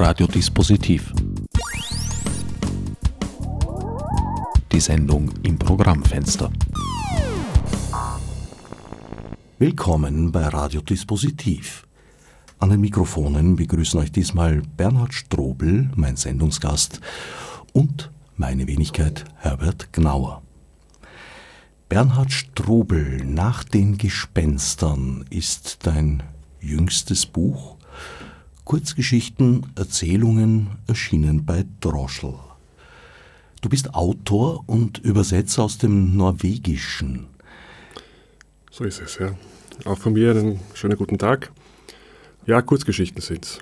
Radiodispositiv. Die Sendung im Programmfenster. Willkommen bei Radiodispositiv. An den Mikrofonen begrüßen euch diesmal Bernhard Strobel, mein Sendungsgast, und meine Wenigkeit Herbert Gnauer. Bernhard Strobel nach den Gespenstern ist dein jüngstes Buch. Kurzgeschichten, Erzählungen erschienen bei Droschel. Du bist Autor und Übersetzer aus dem Norwegischen. So ist es, ja. Auch von mir einen schönen guten Tag. Ja, Kurzgeschichten sind es.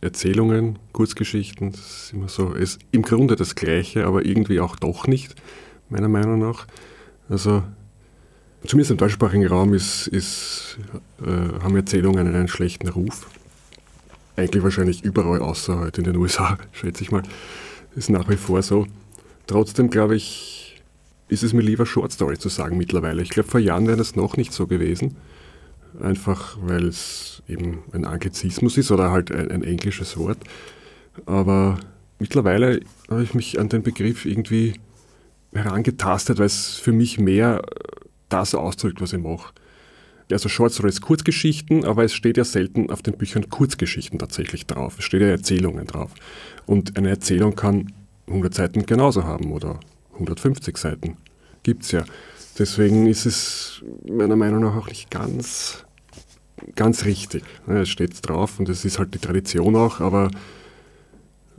Erzählungen, Kurzgeschichten, das ist immer so, ist im Grunde das Gleiche, aber irgendwie auch doch nicht, meiner Meinung nach. Also, zumindest im deutschsprachigen Raum ist, ist, äh, haben Erzählungen einen schlechten Ruf. Eigentlich wahrscheinlich überall, außer halt in den USA, schätze ich mal. Ist nach wie vor so. Trotzdem glaube ich, ist es mir lieber Short Story zu sagen mittlerweile. Ich glaube, vor Jahren wäre das noch nicht so gewesen einfach weil es eben ein Anglizismus ist oder halt ein, ein englisches Wort. Aber mittlerweile habe ich mich an den Begriff irgendwie herangetastet, weil es für mich mehr das ausdrückt, was ich mache. Also Short Stories Kurzgeschichten, aber es steht ja selten auf den Büchern Kurzgeschichten tatsächlich drauf. Es steht ja Erzählungen drauf. Und eine Erzählung kann 100 Seiten genauso haben oder 150 Seiten. Gibt es ja. Deswegen ist es meiner Meinung nach auch nicht ganz, ganz richtig. Es steht drauf und es ist halt die Tradition auch, aber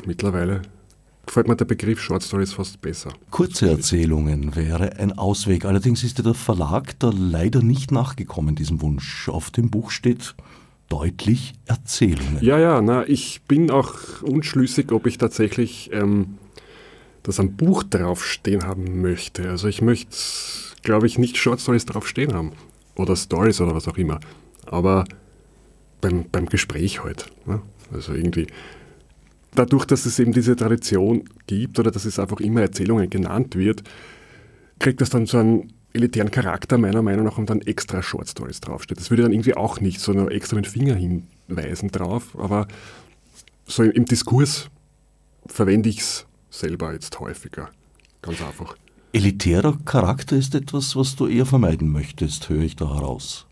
mittlerweile gefällt mir der Begriff Short Stories fast besser. Kurze Erzählungen wäre ein Ausweg. Allerdings ist der Verlag da leider nicht nachgekommen, diesem Wunsch. Auf dem Buch steht deutlich Erzählungen. Ja, ja, na, ich bin auch unschlüssig, ob ich tatsächlich ähm, das am Buch draufstehen haben möchte. Also ich möchte glaube ich, nicht Short Stories drauf stehen haben. Oder Stories oder was auch immer. Aber beim, beim Gespräch halt. Ne? Also irgendwie. Dadurch, dass es eben diese Tradition gibt oder dass es einfach immer Erzählungen genannt wird, kriegt das dann so einen elitären Charakter, meiner Meinung nach, und dann extra Short Stories draufsteht. Das würde dann irgendwie auch nicht so nur extra mit Finger hinweisen drauf, aber so im, im Diskurs verwende ich es selber jetzt häufiger. Ganz einfach. Elitärer Charakter ist etwas, was du eher vermeiden möchtest, höre ich da heraus.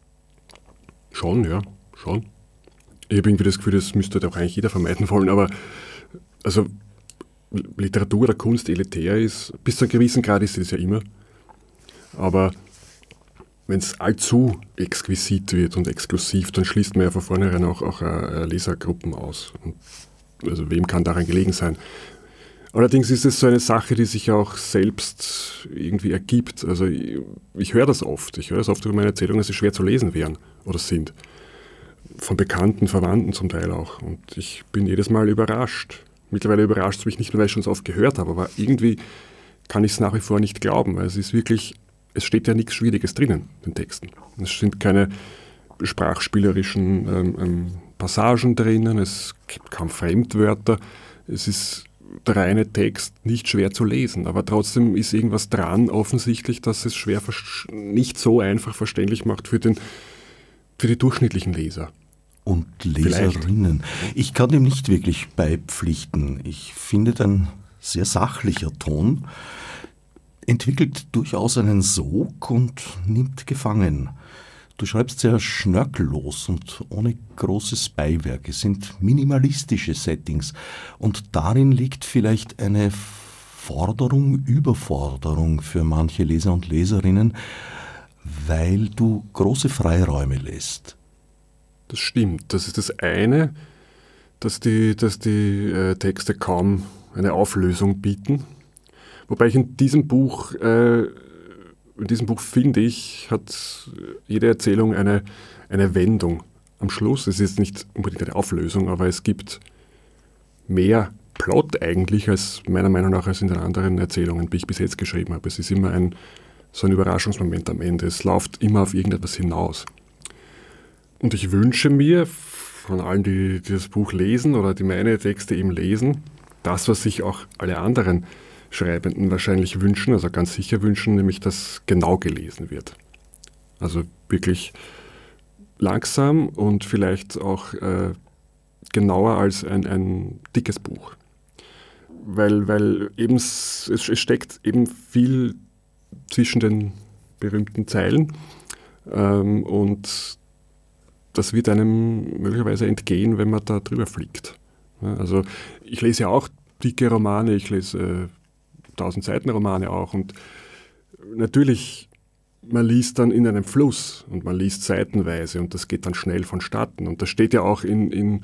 Schon, ja, schon. Ich habe irgendwie das Gefühl, das müsste auch eigentlich jeder vermeiden wollen, aber also Literatur oder Kunst elitär ist, bis zu einem gewissen Grad ist es ja immer. Aber wenn es allzu exquisit wird und exklusiv, dann schließt man ja von vornherein auch, auch uh, Lesergruppen aus. Und also wem kann daran gelegen sein? Allerdings ist es so eine Sache, die sich auch selbst irgendwie ergibt. Also ich, ich höre das oft. Ich höre das oft über meine Erzählungen, dass sie schwer zu lesen wären oder sind. Von Bekannten, Verwandten zum Teil auch. Und ich bin jedes Mal überrascht. Mittlerweile überrascht es mich nicht nur, weil ich schon so oft gehört habe, aber irgendwie kann ich es nach wie vor nicht glauben, weil es ist wirklich, es steht ja nichts Schwieriges drinnen, in den Texten. Es sind keine sprachspielerischen ähm, ähm, Passagen drinnen, es gibt kaum Fremdwörter. Es ist der reine Text nicht schwer zu lesen, aber trotzdem ist irgendwas dran offensichtlich, dass es schwer nicht so einfach verständlich macht für, den, für die durchschnittlichen Leser. Und Leserinnen. Vielleicht. Ich kann dem nicht wirklich beipflichten. Ich finde ein sehr sachlicher Ton entwickelt durchaus einen Sog und nimmt gefangen. Du schreibst sehr schnörkellos und ohne großes Beiwerk. Es sind minimalistische Settings und darin liegt vielleicht eine Forderung, Überforderung für manche Leser und Leserinnen, weil du große Freiräume lässt. Das stimmt. Das ist das eine, dass die, dass die äh, Texte kaum eine Auflösung bieten. Wobei ich in diesem Buch äh, in diesem Buch, finde ich, hat jede Erzählung eine, eine Wendung am Schluss. Es ist nicht unbedingt eine Auflösung, aber es gibt mehr Plot eigentlich, als meiner Meinung nach, als in den anderen Erzählungen, die ich bis jetzt geschrieben habe. Es ist immer ein, so ein Überraschungsmoment am Ende. Es läuft immer auf irgendetwas hinaus. Und ich wünsche mir von allen, die, die das Buch lesen oder die meine Texte eben lesen, das, was sich auch alle anderen Schreibenden wahrscheinlich wünschen, also ganz sicher wünschen, nämlich dass genau gelesen wird. Also wirklich langsam und vielleicht auch äh, genauer als ein, ein dickes Buch. Weil, weil eben es, es steckt eben viel zwischen den berühmten Zeilen ähm, und das wird einem möglicherweise entgehen, wenn man da drüber fliegt. Also ich lese ja auch dicke Romane, ich lese äh, 1000 Seiten Romane auch und natürlich, man liest dann in einem Fluss und man liest seitenweise und das geht dann schnell vonstatten und das steht ja auch in, in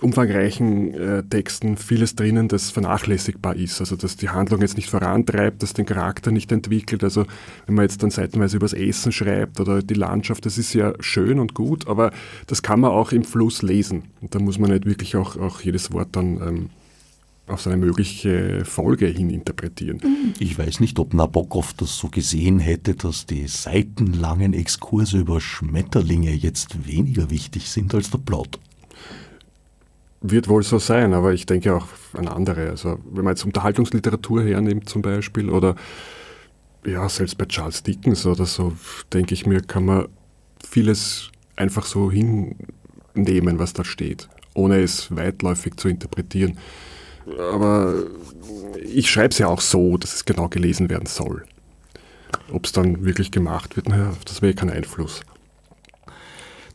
umfangreichen äh, Texten vieles drinnen, das vernachlässigbar ist. Also dass die Handlung jetzt nicht vorantreibt, dass den Charakter nicht entwickelt. Also wenn man jetzt dann seitenweise übers Essen schreibt oder die Landschaft, das ist ja schön und gut, aber das kann man auch im Fluss lesen. Und da muss man nicht wirklich auch, auch jedes Wort dann ähm, auf seine mögliche Folge hin interpretieren. Ich weiß nicht, ob Nabokov das so gesehen hätte, dass die seitenlangen Exkurse über Schmetterlinge jetzt weniger wichtig sind als der Plot. Wird wohl so sein, aber ich denke auch an andere. Also wenn man jetzt Unterhaltungsliteratur hernimmt zum Beispiel oder ja, selbst bei Charles Dickens oder so, denke ich mir, kann man vieles einfach so hinnehmen, was da steht, ohne es weitläufig zu interpretieren. Aber ich schreibe es ja auch so, dass es genau gelesen werden soll. Ob es dann wirklich gemacht wird, naja, das wäre kein Einfluss.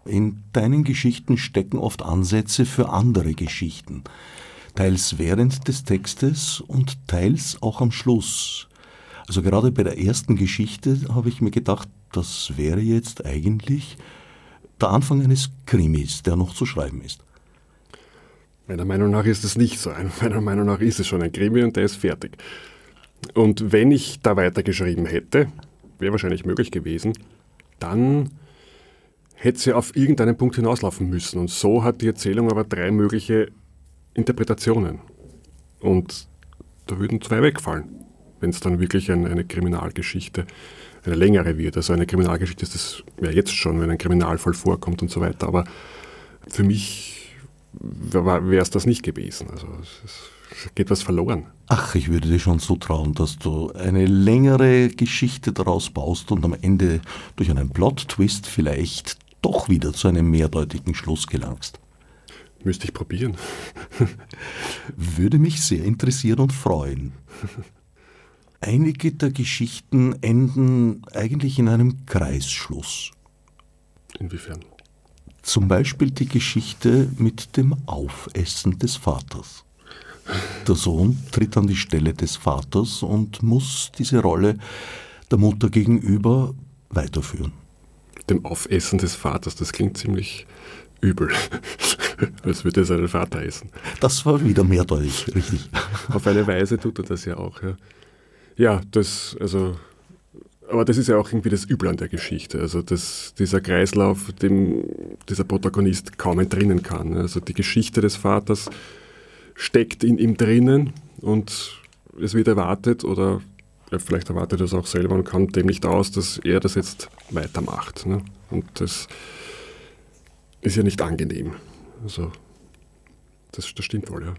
In deinen Geschichten stecken oft Ansätze für andere Geschichten, teils während des Textes und teils auch am Schluss. Also gerade bei der ersten Geschichte habe ich mir gedacht, das wäre jetzt eigentlich der Anfang eines Krimis, der noch zu schreiben ist. Meiner Meinung nach ist es nicht so. Meiner Meinung nach ist es schon ein Krimi und der ist fertig. Und wenn ich da weitergeschrieben hätte, wäre wahrscheinlich möglich gewesen, dann hätte sie auf irgendeinen Punkt hinauslaufen müssen. Und so hat die Erzählung aber drei mögliche Interpretationen. Und da würden zwei wegfallen, wenn es dann wirklich ein, eine Kriminalgeschichte, eine längere wird. Also eine Kriminalgeschichte ist das ja jetzt schon, wenn ein Kriminalfall vorkommt und so weiter. Aber für mich wäre es das nicht gewesen. Also es geht was verloren. Ach, ich würde dir schon zutrauen, dass du eine längere Geschichte daraus baust und am Ende durch einen Plot-Twist vielleicht doch wieder zu einem mehrdeutigen Schluss gelangst. Müsste ich probieren. Würde mich sehr interessieren und freuen. Einige der Geschichten enden eigentlich in einem Kreisschluss. Inwiefern? Zum Beispiel die Geschichte mit dem Aufessen des Vaters. Der Sohn tritt an die Stelle des Vaters und muss diese Rolle der Mutter gegenüber weiterführen dem Aufessen des Vaters. Das klingt ziemlich übel, als würde er seinen Vater essen. Das war wieder mehrdeutig, richtig. Auf eine Weise tut er das ja auch. Ja, ja das, also, aber das ist ja auch irgendwie das Übel an der Geschichte. Also dass dieser Kreislauf, dem dieser Protagonist kaum entrinnen kann. Also die Geschichte des Vaters steckt in ihm drinnen und es wird erwartet oder er vielleicht erwartet er es auch selber und kommt dem nicht aus, dass er das jetzt weitermacht. Ne? Und das ist ja nicht angenehm. Also, das, das stimmt wohl, ja.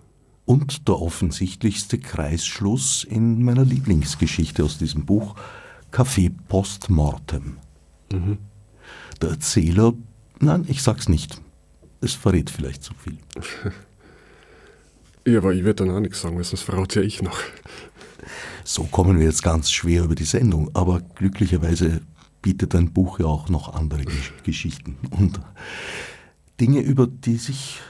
Und der offensichtlichste Kreisschluss in meiner Lieblingsgeschichte aus diesem Buch, Café Post Mortem. Mhm. Der Erzähler, nein, ich sag's nicht. Es verrät vielleicht zu viel. ja, aber ich würde dann auch nichts sagen, weil sonst verrate ja ich noch. So kommen wir jetzt ganz schwer über die Sendung, aber glücklicherweise bietet dein Buch ja auch noch andere Geschichten und Dinge, über die sich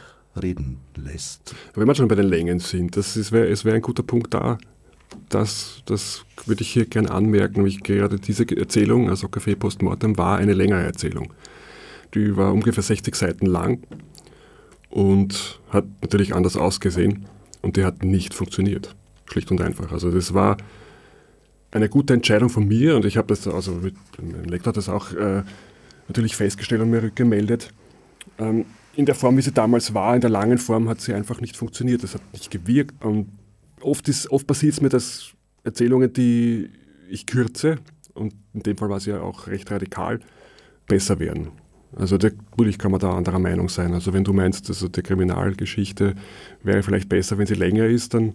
reden lässt. Wenn wir schon bei den Längen sind, das ist, es wäre ein guter Punkt da. Das, das würde ich hier gerne anmerken, nämlich gerade diese Erzählung, also Café Postmortem, war eine längere Erzählung. Die war ungefähr 60 Seiten lang und hat natürlich anders ausgesehen und die hat nicht funktioniert. Schlicht und einfach. Also das war eine gute Entscheidung von mir und ich habe das, also mein Lektor hat das auch äh, natürlich festgestellt und mir rückgemeldet. Ähm, in der Form, wie sie damals war, in der langen Form, hat sie einfach nicht funktioniert. Das hat nicht gewirkt. Und oft, oft passiert es mir, dass Erzählungen, die ich kürze, und in dem Fall war sie ja auch recht radikal, besser werden. Also natürlich kann man da anderer Meinung sein. Also wenn du meinst, also die Kriminalgeschichte wäre vielleicht besser, wenn sie länger ist, dann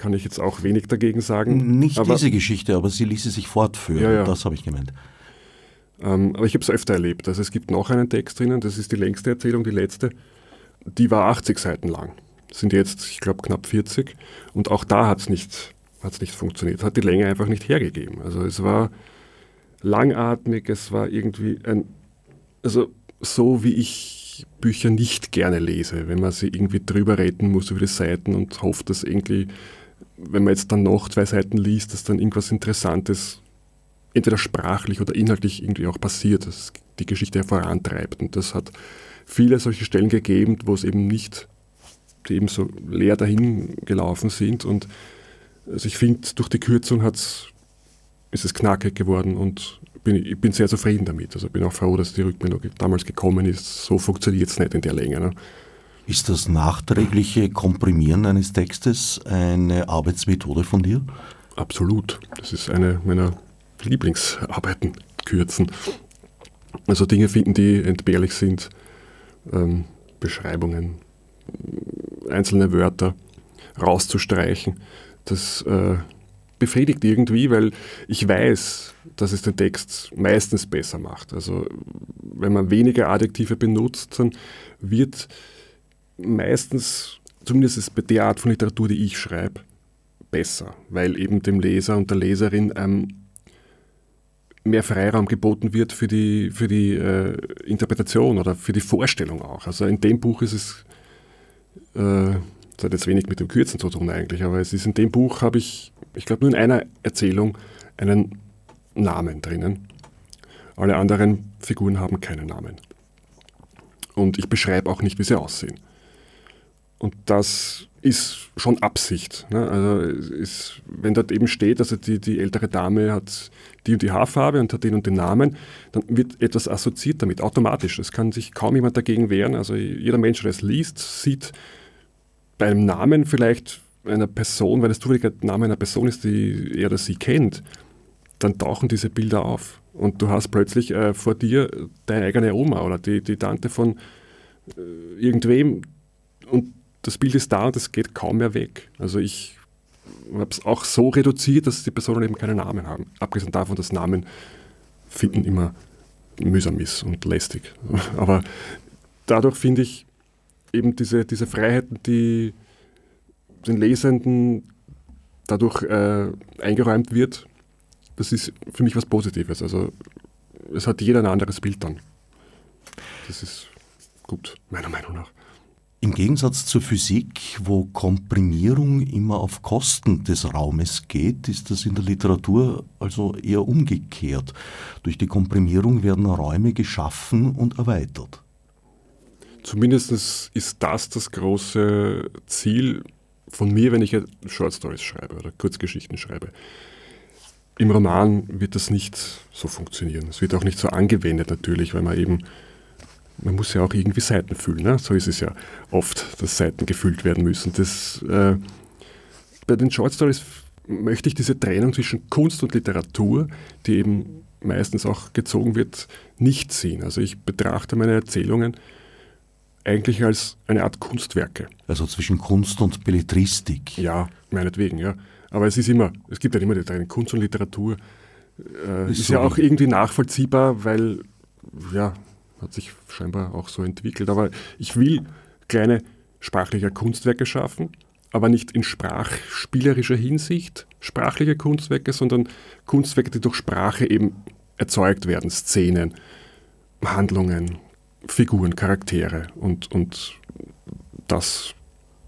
kann ich jetzt auch wenig dagegen sagen. Nicht aber, diese Geschichte, aber sie ließe sich fortführen. Ja, ja. Das habe ich gemeint. Ähm, aber ich habe es öfter erlebt. Also es gibt noch einen Text drinnen, das ist die längste Erzählung, die letzte. die war 80 Seiten lang. Sind jetzt, ich glaube, knapp 40. Und auch da hat es nicht, hat's nicht funktioniert. Hat die Länge einfach nicht hergegeben. Also es war langatmig, es war irgendwie ein, also so wie ich Bücher nicht gerne lese, wenn man sie irgendwie drüber retten muss über die Seiten und hofft, dass irgendwie, wenn man jetzt dann noch zwei Seiten liest, dass dann irgendwas Interessantes entweder sprachlich oder inhaltlich irgendwie auch passiert, dass die Geschichte vorantreibt. Und das hat viele solche Stellen gegeben, wo es eben nicht, die eben so leer dahin gelaufen sind. Und also ich finde, durch die Kürzung hat's, ist es knackig geworden und bin, ich bin sehr zufrieden damit. Also bin auch froh, dass die Rückmeldung damals gekommen ist. So funktioniert es nicht in der Länge. Ne? Ist das nachträgliche Komprimieren eines Textes eine Arbeitsmethode von dir? Absolut. Das ist eine meiner Lieblingsarbeiten, kürzen. Also Dinge finden, die entbehrlich sind, ähm, Beschreibungen, einzelne Wörter rauszustreichen. Das äh, befriedigt irgendwie, weil ich weiß, dass es den Text meistens besser macht. Also wenn man weniger Adjektive benutzt, dann wird meistens, zumindest bei der Art von Literatur, die ich schreibe, besser, weil eben dem Leser und der Leserin ähm, mehr Freiraum geboten wird für die, für die äh, Interpretation oder für die Vorstellung auch. Also in dem Buch ist es, äh, das hat jetzt wenig mit dem Kürzen zu tun eigentlich, aber es ist in dem Buch habe ich, ich glaube nur in einer Erzählung einen Namen drinnen. Alle anderen Figuren haben keinen Namen. Und ich beschreibe auch nicht, wie sie aussehen. Und das ist schon Absicht. Ne? Also ist, wenn dort eben steht, also die, die ältere Dame hat die und die Haarfarbe und hat den und den Namen, dann wird etwas assoziiert damit, automatisch. Es kann sich kaum jemand dagegen wehren. Also jeder Mensch, der es liest, sieht bei einem Namen vielleicht einer Person, weil es zufällig ein Name einer Person ist, die er oder sie kennt, dann tauchen diese Bilder auf. Und du hast plötzlich äh, vor dir deine eigene Oma oder die, die Tante von äh, irgendwem und das Bild ist da und es geht kaum mehr weg. Also ich habe es auch so reduziert, dass die Personen eben keine Namen haben. Abgesehen davon, dass Namen finden immer mühsam ist und lästig. Aber dadurch finde ich eben diese, diese Freiheiten, die den Lesenden dadurch äh, eingeräumt wird, das ist für mich was Positives. Also es hat jeder ein anderes Bild dann. Das ist gut, meiner Meinung nach. Im Gegensatz zur Physik, wo Komprimierung immer auf Kosten des Raumes geht, ist das in der Literatur also eher umgekehrt. Durch die Komprimierung werden Räume geschaffen und erweitert. Zumindest ist das das große Ziel von mir, wenn ich Short Stories schreibe oder Kurzgeschichten schreibe. Im Roman wird das nicht so funktionieren. Es wird auch nicht so angewendet natürlich, weil man eben man muss ja auch irgendwie Seiten füllen. Ne? So ist es ja oft, dass Seiten gefüllt werden müssen. Das, äh, bei den Short Stories möchte ich diese Trennung zwischen Kunst und Literatur, die eben meistens auch gezogen wird, nicht sehen. Also ich betrachte meine Erzählungen eigentlich als eine Art Kunstwerke. Also zwischen Kunst und Belletristik. Ja, meinetwegen, ja. Aber es ist immer, es gibt ja immer die Trennung Kunst und Literatur. Äh, ist, ist so ja auch irgendwie nachvollziehbar, weil ja, hat sich scheinbar auch so entwickelt. Aber ich will kleine sprachliche Kunstwerke schaffen, aber nicht in sprachspielerischer Hinsicht sprachliche Kunstwerke, sondern Kunstwerke, die durch Sprache eben erzeugt werden, Szenen, Handlungen, Figuren, Charaktere und, und das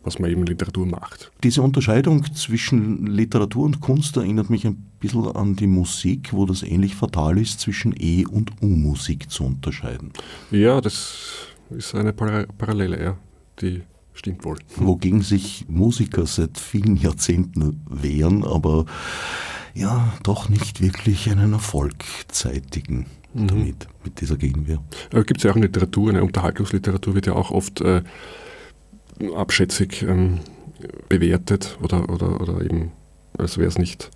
was man eben Literatur macht. Diese Unterscheidung zwischen Literatur und Kunst erinnert mich ein bisschen an die Musik, wo das ähnlich fatal ist, zwischen E- und U-Musik zu unterscheiden. Ja, das ist eine Parallele, ja, die stimmt wohl. Wogegen sich Musiker seit vielen Jahrzehnten wehren, aber ja, doch nicht wirklich einen Erfolg zeitigen mhm. damit, mit dieser Gegenwehr. Gibt es ja auch in Literatur, eine Unterhaltungsliteratur wird ja auch oft äh, abschätzig ähm, bewertet oder, oder, oder eben, als wäre es nicht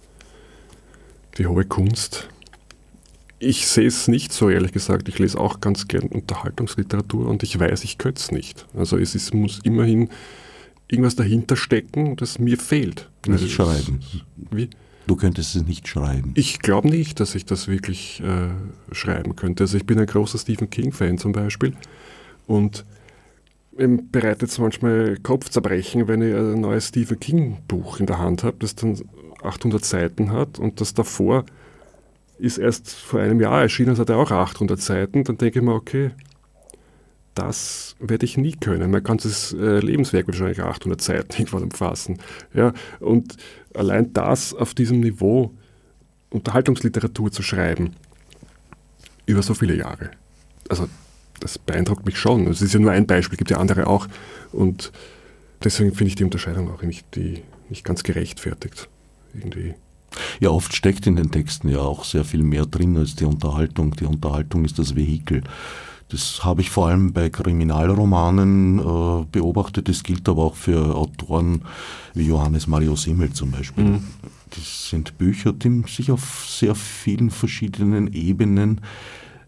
die hohe Kunst. Ich sehe es nicht so, ehrlich gesagt. Ich lese auch ganz gern Unterhaltungsliteratur und ich weiß, ich könnte es nicht. Also es ist, muss immerhin irgendwas dahinter stecken, das mir fehlt. Nicht also schreiben. Wie? Du könntest es nicht schreiben. Ich glaube nicht, dass ich das wirklich äh, schreiben könnte. Also ich bin ein großer Stephen King-Fan zum Beispiel und bereitet es manchmal Kopfzerbrechen, wenn ich ein neues Stephen King Buch in der Hand habe, das dann 800 Seiten hat und das davor ist erst vor einem Jahr erschienen, das hat er auch 800 Seiten, dann denke ich mir, okay, das werde ich nie können. Mein ganzes äh, Lebenswerk wird wahrscheinlich 800 Seiten irgendwann umfassen. Ja, und allein das auf diesem Niveau Unterhaltungsliteratur zu schreiben, über so viele Jahre. Also das beeindruckt mich schon. Es ist ja nur ein Beispiel, gibt ja andere auch. Und deswegen finde ich die Unterscheidung auch nicht, die, nicht ganz gerechtfertigt. Irgendwie. Ja, oft steckt in den Texten ja auch sehr viel mehr drin als die Unterhaltung. Die Unterhaltung ist das Vehikel. Das habe ich vor allem bei Kriminalromanen äh, beobachtet. Das gilt aber auch für Autoren wie Johannes Mario Simmel zum Beispiel. Mhm. Das sind Bücher, die sich auf sehr vielen verschiedenen Ebenen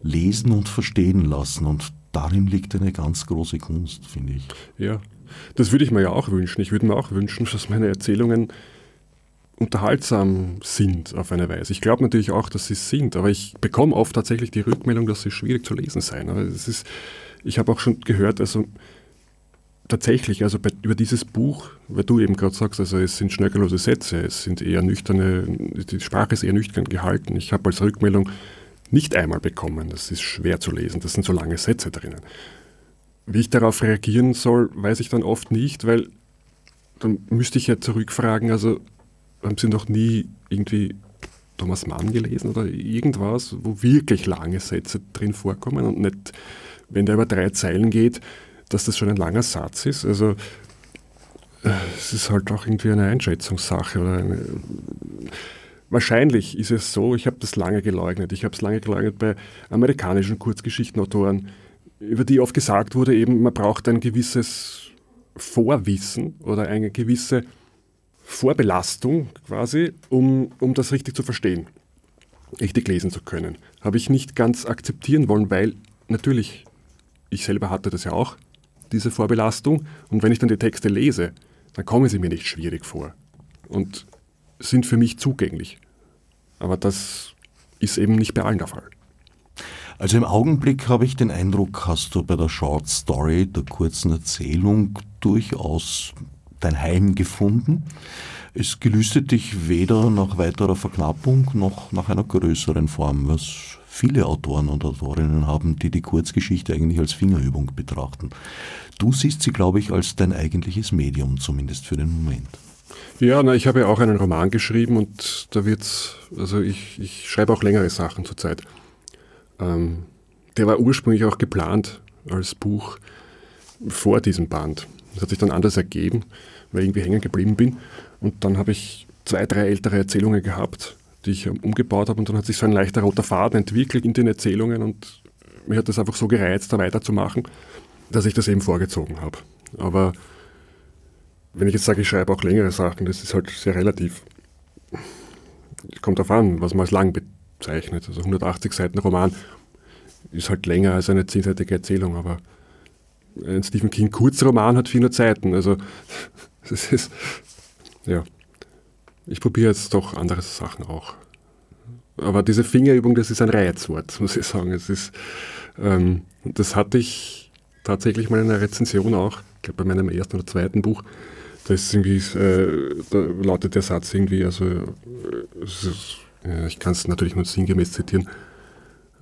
lesen und verstehen lassen. Und darin liegt eine ganz große Kunst, finde ich. Ja, das würde ich mir ja auch wünschen. Ich würde mir auch wünschen, dass meine Erzählungen unterhaltsam sind auf eine Weise. Ich glaube natürlich auch, dass sie sind, aber ich bekomme oft tatsächlich die Rückmeldung, dass sie schwierig zu lesen seien. Es ich habe auch schon gehört, also tatsächlich, also bei, über dieses Buch, weil du eben gerade sagst, also es sind schnörkellose Sätze, es sind eher nüchterne, die Sprache ist eher nüchtern gehalten. Ich habe als Rückmeldung nicht einmal bekommen, das ist schwer zu lesen, das sind so lange Sätze drinnen. Wie ich darauf reagieren soll, weiß ich dann oft nicht, weil dann müsste ich ja zurückfragen, also haben Sie noch nie irgendwie Thomas Mann gelesen oder irgendwas, wo wirklich lange Sätze drin vorkommen und nicht, wenn der über drei Zeilen geht, dass das schon ein langer Satz ist. Also äh, es ist halt auch irgendwie eine Einschätzungssache. Eine Wahrscheinlich ist es so, ich habe das lange geleugnet. Ich habe es lange geleugnet bei amerikanischen Kurzgeschichtenautoren, über die oft gesagt wurde, eben man braucht ein gewisses Vorwissen oder eine gewisse Vorbelastung quasi, um, um das richtig zu verstehen, richtig lesen zu können. Habe ich nicht ganz akzeptieren wollen, weil natürlich, ich selber hatte das ja auch, diese Vorbelastung. Und wenn ich dann die Texte lese, dann kommen sie mir nicht schwierig vor und sind für mich zugänglich. Aber das ist eben nicht bei allen der Fall. Also im Augenblick habe ich den Eindruck, hast du bei der Short Story, der kurzen Erzählung, durchaus dein Heim gefunden. Es gelüstet dich weder nach weiterer Verknappung noch nach einer größeren Form, was viele Autoren und Autorinnen haben, die die Kurzgeschichte eigentlich als Fingerübung betrachten. Du siehst sie, glaube ich, als dein eigentliches Medium, zumindest für den Moment. Ja, na, ich habe ja auch einen Roman geschrieben und da wird's, also ich, ich schreibe auch längere Sachen zurzeit. Ähm, der war ursprünglich auch geplant als Buch vor diesem Band. Das hat sich dann anders ergeben, weil ich irgendwie hängen geblieben bin. Und dann habe ich zwei, drei ältere Erzählungen gehabt, die ich umgebaut habe. Und dann hat sich so ein leichter roter Faden entwickelt in den Erzählungen. Und mir hat das einfach so gereizt, da weiterzumachen, dass ich das eben vorgezogen habe. Aber wenn ich jetzt sage, ich schreibe auch längere Sachen, das ist halt sehr relativ. Es kommt darauf an, was man als lang bezeichnet. Also 180 Seiten Roman ist halt länger als eine zehnseitige Erzählung, aber ein Stephen King Kurzroman hat 400 Seiten. Also das ist, ja. Ich probiere jetzt doch andere Sachen auch. Aber diese Fingerübung, das ist ein Reizwort, muss ich sagen. Es ist, ähm, das hatte ich tatsächlich mal in einer Rezension auch, ich glaube bei meinem ersten oder zweiten Buch. Da, ist irgendwie, äh, da lautet der Satz irgendwie, also äh, ist, ja, ich kann es natürlich nur sinngemäß zitieren.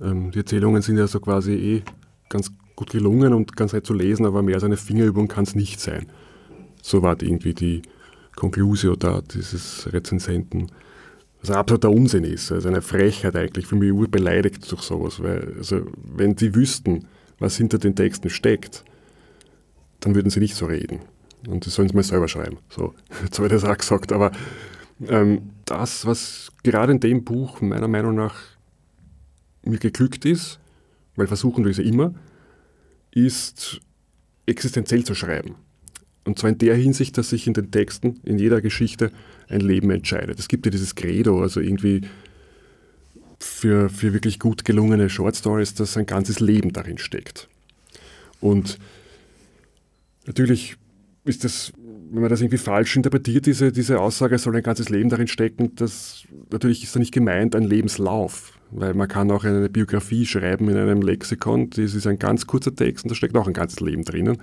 Ähm, die Erzählungen sind ja so quasi eh ganz gut gelungen und ganz nett zu lesen, aber mehr als eine Fingerübung kann es nicht sein. So war irgendwie die Conclusio da dieses Rezensenten. Was ein absoluter Unsinn ist, also eine Frechheit eigentlich, für mich urbeleidigt durch sowas, weil, also, wenn sie wüssten, was hinter den Texten steckt, dann würden sie nicht so reden. Und das sollen sie mal selber schreiben. So, jetzt habe ich das auch gesagt, aber ähm, das, was gerade in dem Buch meiner Meinung nach mir geglückt ist, weil versuchen wir es ja immer, ist existenziell zu schreiben. Und zwar in der Hinsicht, dass sich in den Texten, in jeder Geschichte ein Leben entscheidet. Es gibt ja dieses Credo, also irgendwie für, für wirklich gut gelungene Short Stories, dass ein ganzes Leben darin steckt. Und natürlich ist das, wenn man das irgendwie falsch interpretiert, diese, diese Aussage, soll ein ganzes Leben darin stecken, das natürlich ist da nicht gemeint ein Lebenslauf. Weil man kann auch eine Biografie schreiben in einem Lexikon, das ist ein ganz kurzer Text und da steckt auch ein ganzes Leben drinnen.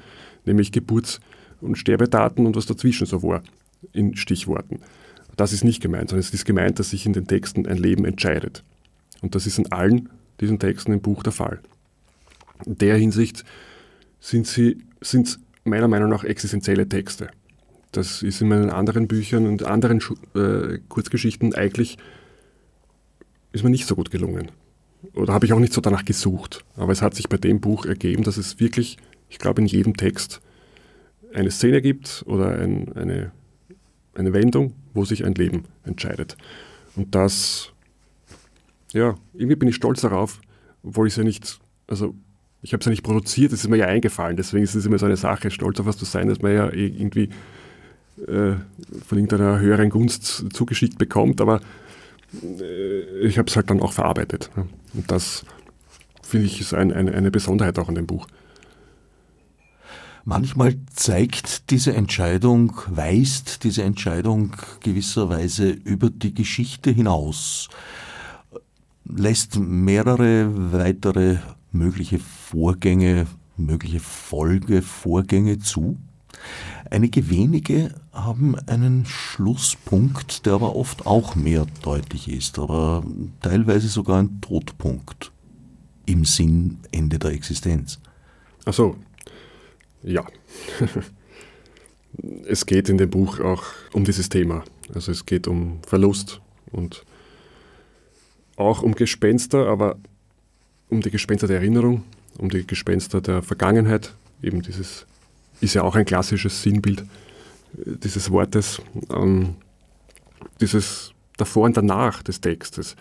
nämlich Geburts- und Sterbedaten und was dazwischen so war, in Stichworten. Das ist nicht gemeint, sondern es ist gemeint, dass sich in den Texten ein Leben entscheidet. Und das ist in allen diesen Texten im Buch der Fall. In der Hinsicht sind sie sind meiner Meinung nach existenzielle Texte. Das ist in meinen anderen Büchern und anderen äh, Kurzgeschichten eigentlich ist mir nicht so gut gelungen. Oder habe ich auch nicht so danach gesucht. Aber es hat sich bei dem Buch ergeben, dass es wirklich, ich glaube, in jedem Text eine Szene gibt oder ein, eine, eine Wendung, wo sich ein Leben entscheidet. Und das, ja, irgendwie bin ich stolz darauf, obwohl ich es ja nicht, also ich habe es ja nicht produziert, es ist mir ja eingefallen. Deswegen ist es immer so eine Sache, stolz auf was zu sein, dass man ja irgendwie äh, von irgendeiner höheren Gunst zugeschickt bekommt. Aber ich habe es halt dann auch verarbeitet. Und das finde ich ist ein, ein, eine Besonderheit auch an dem Buch. Manchmal zeigt diese Entscheidung, weist diese Entscheidung gewisserweise über die Geschichte hinaus, lässt mehrere weitere mögliche Vorgänge, mögliche Folgevorgänge zu. Einige wenige haben einen Schlusspunkt, der aber oft auch mehrdeutig ist, aber teilweise sogar ein Todpunkt im Sinn Ende der Existenz. Ach so, ja. es geht in dem Buch auch um dieses Thema. Also es geht um Verlust und auch um Gespenster, aber um die Gespenster der Erinnerung, um die Gespenster der Vergangenheit. Eben dieses ist ja auch ein klassisches Sinnbild dieses Wortes. Ähm, dieses davor und danach des Textes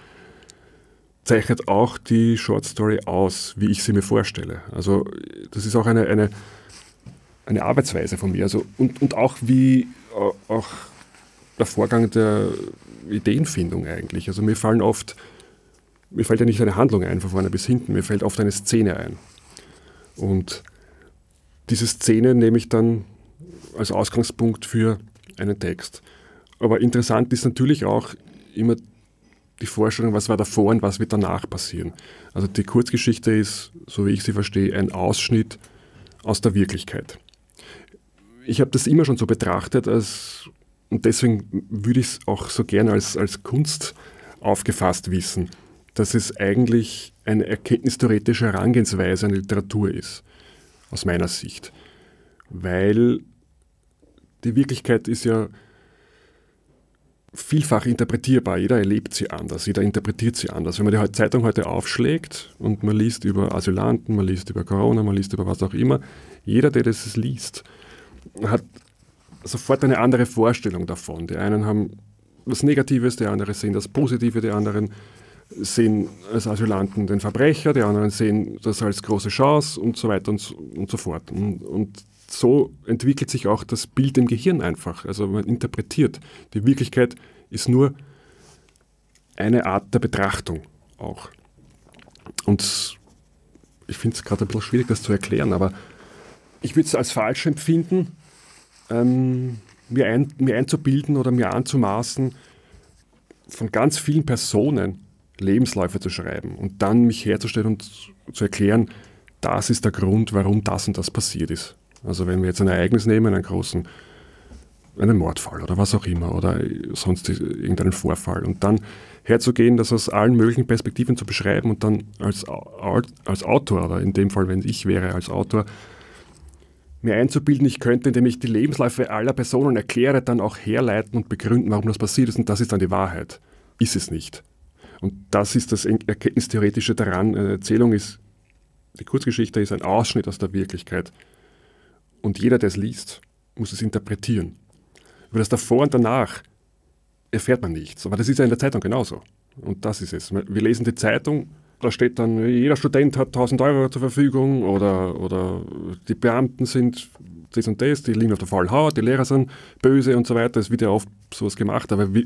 zeichnet auch die Short Story aus, wie ich sie mir vorstelle. Also das ist auch eine, eine, eine Arbeitsweise von mir. Also, und, und auch wie äh, auch der Vorgang der Ideenfindung eigentlich. Also mir fallen oft mir fällt ja nicht eine Handlung ein, von vorne bis hinten, mir fällt oft eine Szene ein. Und diese Szene nehme ich dann als Ausgangspunkt für einen Text. Aber interessant ist natürlich auch immer die Vorstellung, was war davor und was wird danach passieren. Also die Kurzgeschichte ist, so wie ich sie verstehe, ein Ausschnitt aus der Wirklichkeit. Ich habe das immer schon so betrachtet, als, und deswegen würde ich es auch so gerne als, als Kunst aufgefasst wissen dass es eigentlich eine erkenntnistheoretische Herangehensweise an Literatur ist, aus meiner Sicht. Weil die Wirklichkeit ist ja vielfach interpretierbar. Jeder erlebt sie anders, jeder interpretiert sie anders. Wenn man die Zeitung heute aufschlägt und man liest über Asylanten, man liest über Corona, man liest über was auch immer, jeder, der das liest, hat sofort eine andere Vorstellung davon. Die einen haben was Negatives, die anderen sehen das Positive, die anderen sehen als Asylanten den Verbrecher, die anderen sehen das als große Chance und so weiter und, und so fort. Und, und so entwickelt sich auch das Bild im Gehirn einfach. Also man interpretiert. Die Wirklichkeit ist nur eine Art der Betrachtung auch. Und ich finde es gerade ein bisschen schwierig, das zu erklären, aber ich würde es als falsch empfinden, ähm, mir, ein, mir einzubilden oder mir anzumaßen, von ganz vielen Personen Lebensläufe zu schreiben und dann mich herzustellen und zu erklären, das ist der Grund, warum das und das passiert ist. Also wenn wir jetzt ein Ereignis nehmen, einen großen, einen Mordfall oder was auch immer oder sonst irgendeinen Vorfall und dann herzugehen, das aus allen möglichen Perspektiven zu beschreiben und dann als, als Autor oder in dem Fall, wenn ich wäre als Autor, mir einzubilden, ich könnte, indem ich die Lebensläufe aller Personen erkläre, dann auch herleiten und begründen, warum das passiert ist und das ist dann die Wahrheit. Ist es nicht. Und das ist das Erkenntnistheoretische daran. Eine Erzählung ist, die Kurzgeschichte ist ein Ausschnitt aus der Wirklichkeit. Und jeder, der es liest, muss es interpretieren. Über das davor und danach erfährt man nichts. Aber das ist ja in der Zeitung genauso. Und das ist es. Wir lesen die Zeitung, da steht dann, jeder Student hat 1000 Euro zur Verfügung oder, oder die Beamten sind das und das, die liegen auf der faulen Haut, die Lehrer sind böse und so weiter. Es wird ja oft sowas gemacht, aber wir,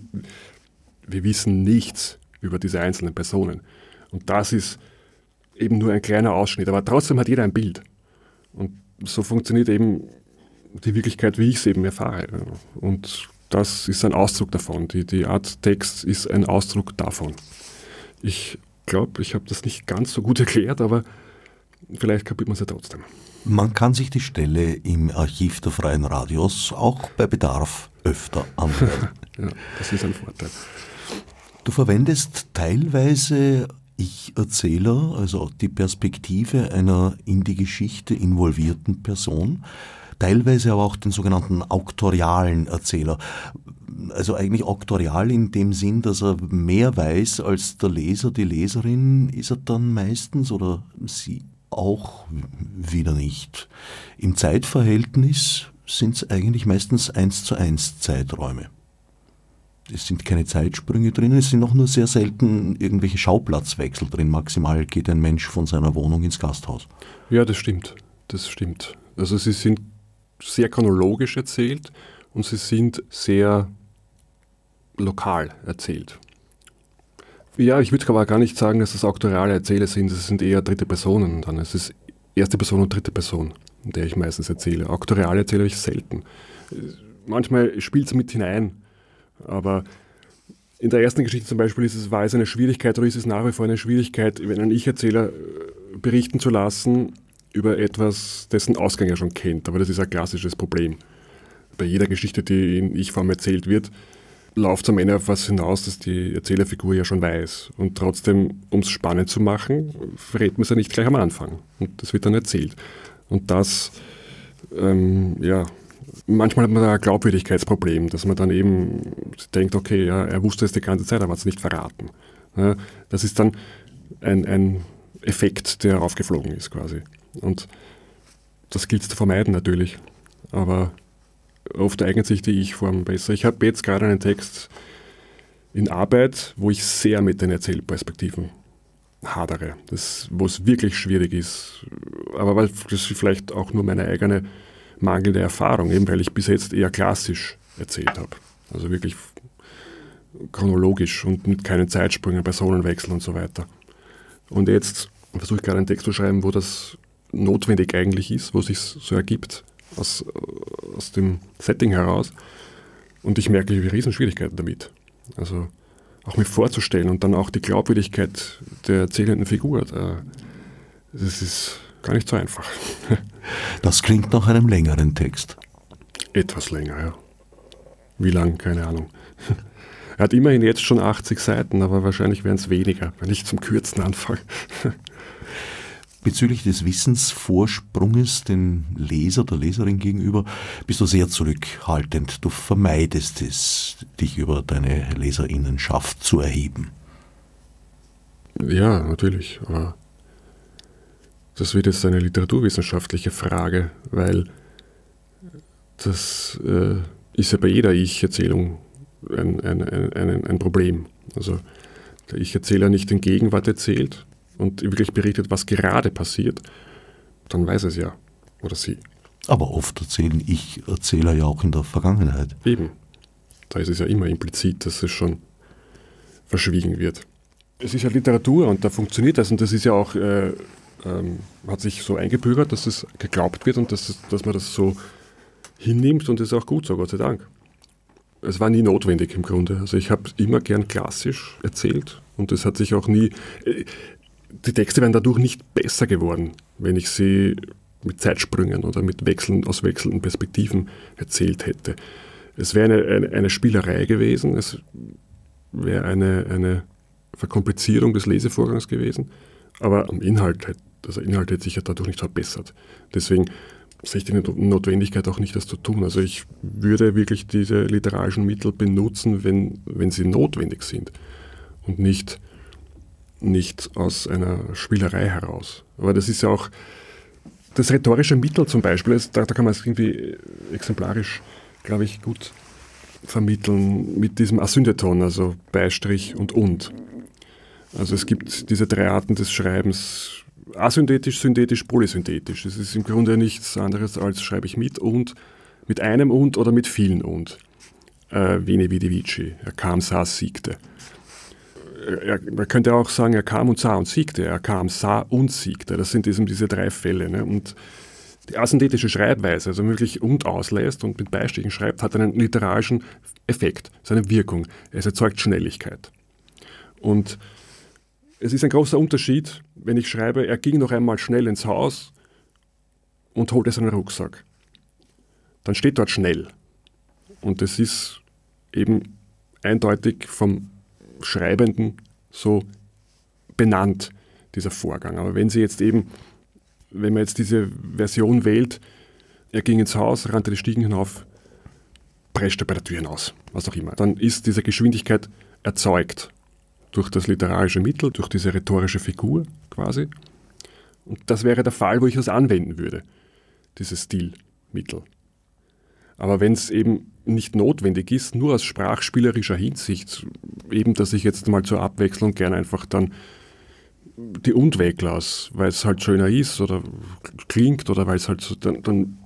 wir wissen nichts über diese einzelnen Personen. Und das ist eben nur ein kleiner Ausschnitt, aber trotzdem hat jeder ein Bild. Und so funktioniert eben die Wirklichkeit, wie ich es eben erfahre. Und das ist ein Ausdruck davon. Die, die Art Text ist ein Ausdruck davon. Ich glaube, ich habe das nicht ganz so gut erklärt, aber vielleicht kapiert man es ja trotzdem. Man kann sich die Stelle im Archiv der Freien Radios auch bei Bedarf öfter anhören. ja, das ist ein Vorteil. Du verwendest teilweise Ich-Erzähler, also die Perspektive einer in die Geschichte involvierten Person, teilweise aber auch den sogenannten auktorialen Erzähler. Also eigentlich auktorial in dem Sinn, dass er mehr weiß als der Leser, die Leserin, ist er dann meistens oder sie auch wieder nicht. Im Zeitverhältnis sind es eigentlich meistens eins zu eins Zeiträume. Es sind keine Zeitsprünge drin, es sind auch nur sehr selten irgendwelche Schauplatzwechsel drin. Maximal geht ein Mensch von seiner Wohnung ins Gasthaus. Ja, das stimmt. Das stimmt. Also sie sind sehr chronologisch erzählt und sie sind sehr lokal erzählt. Ja, ich würde aber gar nicht sagen, dass das auktoriale Erzähler sind. Es sind eher dritte Personen dann. Es ist erste Person und dritte Person, in der ich meistens erzähle. Auktoriale erzähle ich selten. Manchmal spielt es mit hinein, aber in der ersten Geschichte zum Beispiel ist es, war es eine Schwierigkeit oder ist es nach wie vor eine Schwierigkeit, wenn ein Ich-Erzähler äh, berichten zu lassen über etwas, dessen Ausgang er schon kennt. Aber das ist ein klassisches Problem. Bei jeder Geschichte, die in Ich-Form erzählt wird, läuft am Ende auf was hinaus, dass die Erzählerfigur ja schon weiß. Und trotzdem, um es spannend zu machen, verrät man es ja nicht gleich am Anfang. Und das wird dann erzählt. Und das, ähm, ja, manchmal hat man da ein Glaubwürdigkeitsproblem, dass man dann eben denkt, okay, ja, er wusste es die ganze Zeit, aber hat es nicht verraten. Ja, das ist dann ein, ein Effekt, der aufgeflogen ist quasi. Und das gilt es zu vermeiden natürlich. Aber oft eignet sich die Ich-Form besser. Ich habe jetzt gerade einen Text in Arbeit, wo ich sehr mit den Erzählperspektiven hadere, das, wo es wirklich schwierig ist. Aber weil das vielleicht auch nur meine eigene mangelnde Erfahrung, eben weil ich bis jetzt eher klassisch erzählt habe. Also wirklich chronologisch und mit keinen Zeitsprüngen, Personenwechsel und so weiter. Und jetzt versuche ich gerade einen Text zu schreiben, wo das notwendig eigentlich ist, wo es sich so ergibt aus, aus dem Setting heraus. Und ich merke, ich habe Riesenschwierigkeiten damit. Also auch mir vorzustellen und dann auch die Glaubwürdigkeit der erzählenden Figur. Das ist gar nicht so einfach. Das klingt nach einem längeren Text. Etwas länger, ja. Wie lang? Keine Ahnung. Er hat immerhin jetzt schon 80 Seiten, aber wahrscheinlich wären es weniger, wenn ich zum Kürzen anfange. Bezüglich des Wissensvorsprunges den Leser, der Leserin gegenüber, bist du sehr zurückhaltend. Du vermeidest es, dich über deine Leserinnenschaft zu erheben. Ja, natürlich. Aber das wird jetzt eine literaturwissenschaftliche Frage, weil das äh, ist ja bei jeder Ich-Erzählung ein, ein, ein, ein, Problem. Also der Ich-Erzähler nicht in Gegenwart erzählt, und wirklich berichtet, was gerade passiert, dann weiß es ja. Oder sie. Aber oft erzählen ich Erzähler ja auch in der Vergangenheit. Eben. Da ist es ja immer implizit, dass es schon verschwiegen wird. Es ist ja Literatur und da funktioniert das und das ist ja auch, äh, ähm, hat sich so eingebürgert, dass es geglaubt wird und dass, dass man das so hinnimmt und das ist auch gut so, Gott sei Dank. Es war nie notwendig im Grunde. Also ich habe immer gern klassisch erzählt und es hat sich auch nie. Äh, die Texte wären dadurch nicht besser geworden, wenn ich sie mit Zeitsprüngen oder mit Wechseln aus wechselnden Perspektiven erzählt hätte. Es wäre eine, eine, eine, Spielerei gewesen, es wäre eine, eine Verkomplizierung des Lesevorgangs gewesen, aber am Inhalt, also Inhalt hätte sich ja dadurch nicht verbessert. Deswegen sehe ich die Notwendigkeit auch nicht, das zu tun. Also ich würde wirklich diese literarischen Mittel benutzen, wenn, wenn sie notwendig sind und nicht nicht aus einer Spielerei heraus. Aber das ist ja auch das rhetorische Mittel zum Beispiel, da, da kann man es irgendwie exemplarisch, glaube ich, gut vermitteln mit diesem Asyndeton, also Beistrich und und. Also es gibt diese drei Arten des Schreibens, asynthetisch, synthetisch, polysynthetisch. Es ist im Grunde nichts anderes als schreibe ich mit und, mit einem und oder mit vielen und. Äh, Veni vidi vici, er kam, saß, siegte er, man könnte auch sagen, er kam und sah und siegte. Er kam, sah und siegte. Das sind eben diese drei Fälle. Ne? Und die asynthetische Schreibweise, also wirklich und auslässt und mit Beistrichen schreibt, hat einen literarischen Effekt, seine Wirkung. Es erzeugt Schnelligkeit. Und es ist ein großer Unterschied, wenn ich schreibe, er ging noch einmal schnell ins Haus und holte seinen Rucksack. Dann steht dort schnell. Und das ist eben eindeutig vom Schreibenden so benannt, dieser Vorgang. Aber wenn Sie jetzt eben, wenn man jetzt diese Version wählt, er ging ins Haus, rannte die Stiegen hinauf, preschte bei der Tür hinaus, was auch immer, dann ist diese Geschwindigkeit erzeugt durch das literarische Mittel, durch diese rhetorische Figur quasi. Und das wäre der Fall, wo ich das anwenden würde, dieses Stilmittel. Aber wenn es eben nicht notwendig ist, nur aus sprachspielerischer Hinsicht, eben, dass ich jetzt mal zur Abwechslung gerne einfach dann die und weglasse, weil es halt schöner ist oder klingt oder weil es halt so, dann, dann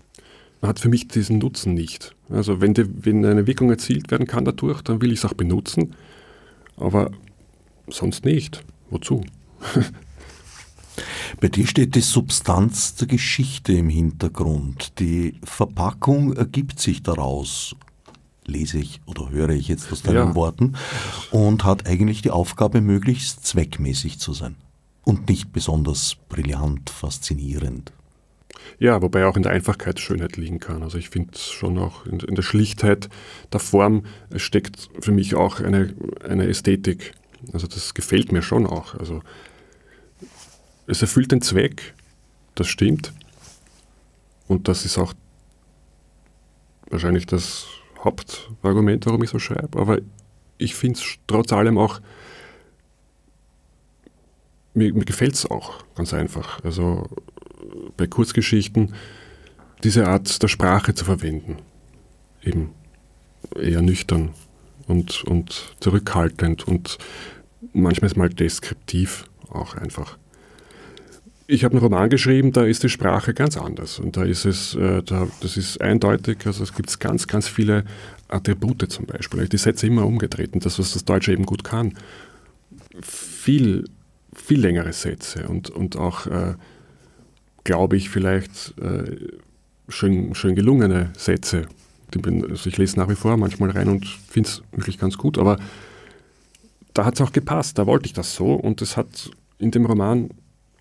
hat für mich diesen Nutzen nicht. Also wenn, die, wenn eine Wirkung erzielt werden kann dadurch, dann will ich es auch benutzen, aber sonst nicht. Wozu? Bei dir steht die Substanz der Geschichte im Hintergrund. Die Verpackung ergibt sich daraus, lese ich oder höre ich jetzt aus deinen ja. Worten, und hat eigentlich die Aufgabe, möglichst zweckmäßig zu sein. Und nicht besonders brillant, faszinierend. Ja, wobei auch in der Einfachkeit Schönheit liegen kann. Also ich finde schon auch in, in, der Schlichtheit der Form steckt für mich auch eine, eine Ästhetik. Also das gefällt mir schon auch. Also es erfüllt den Zweck, das stimmt. Und das ist auch wahrscheinlich das Hauptargument, warum ich so schreibe. Aber ich finde es trotz allem auch, mir, mir gefällt es auch ganz einfach. Also bei Kurzgeschichten diese Art der Sprache zu verwenden. Eben eher nüchtern und, und zurückhaltend und manchmal mal deskriptiv auch einfach. Ich habe einen Roman geschrieben, da ist die Sprache ganz anders. Und da ist es, äh, da, das ist eindeutig, also es gibt ganz, ganz viele Attribute zum Beispiel. Die Sätze immer umgedreht und das, was das Deutsche eben gut kann. Viel, viel längere Sätze und, und auch, äh, glaube ich, vielleicht äh, schön, schön gelungene Sätze. Also ich lese nach wie vor manchmal rein und finde es wirklich ganz gut, aber da hat es auch gepasst, da wollte ich das so und es hat in dem Roman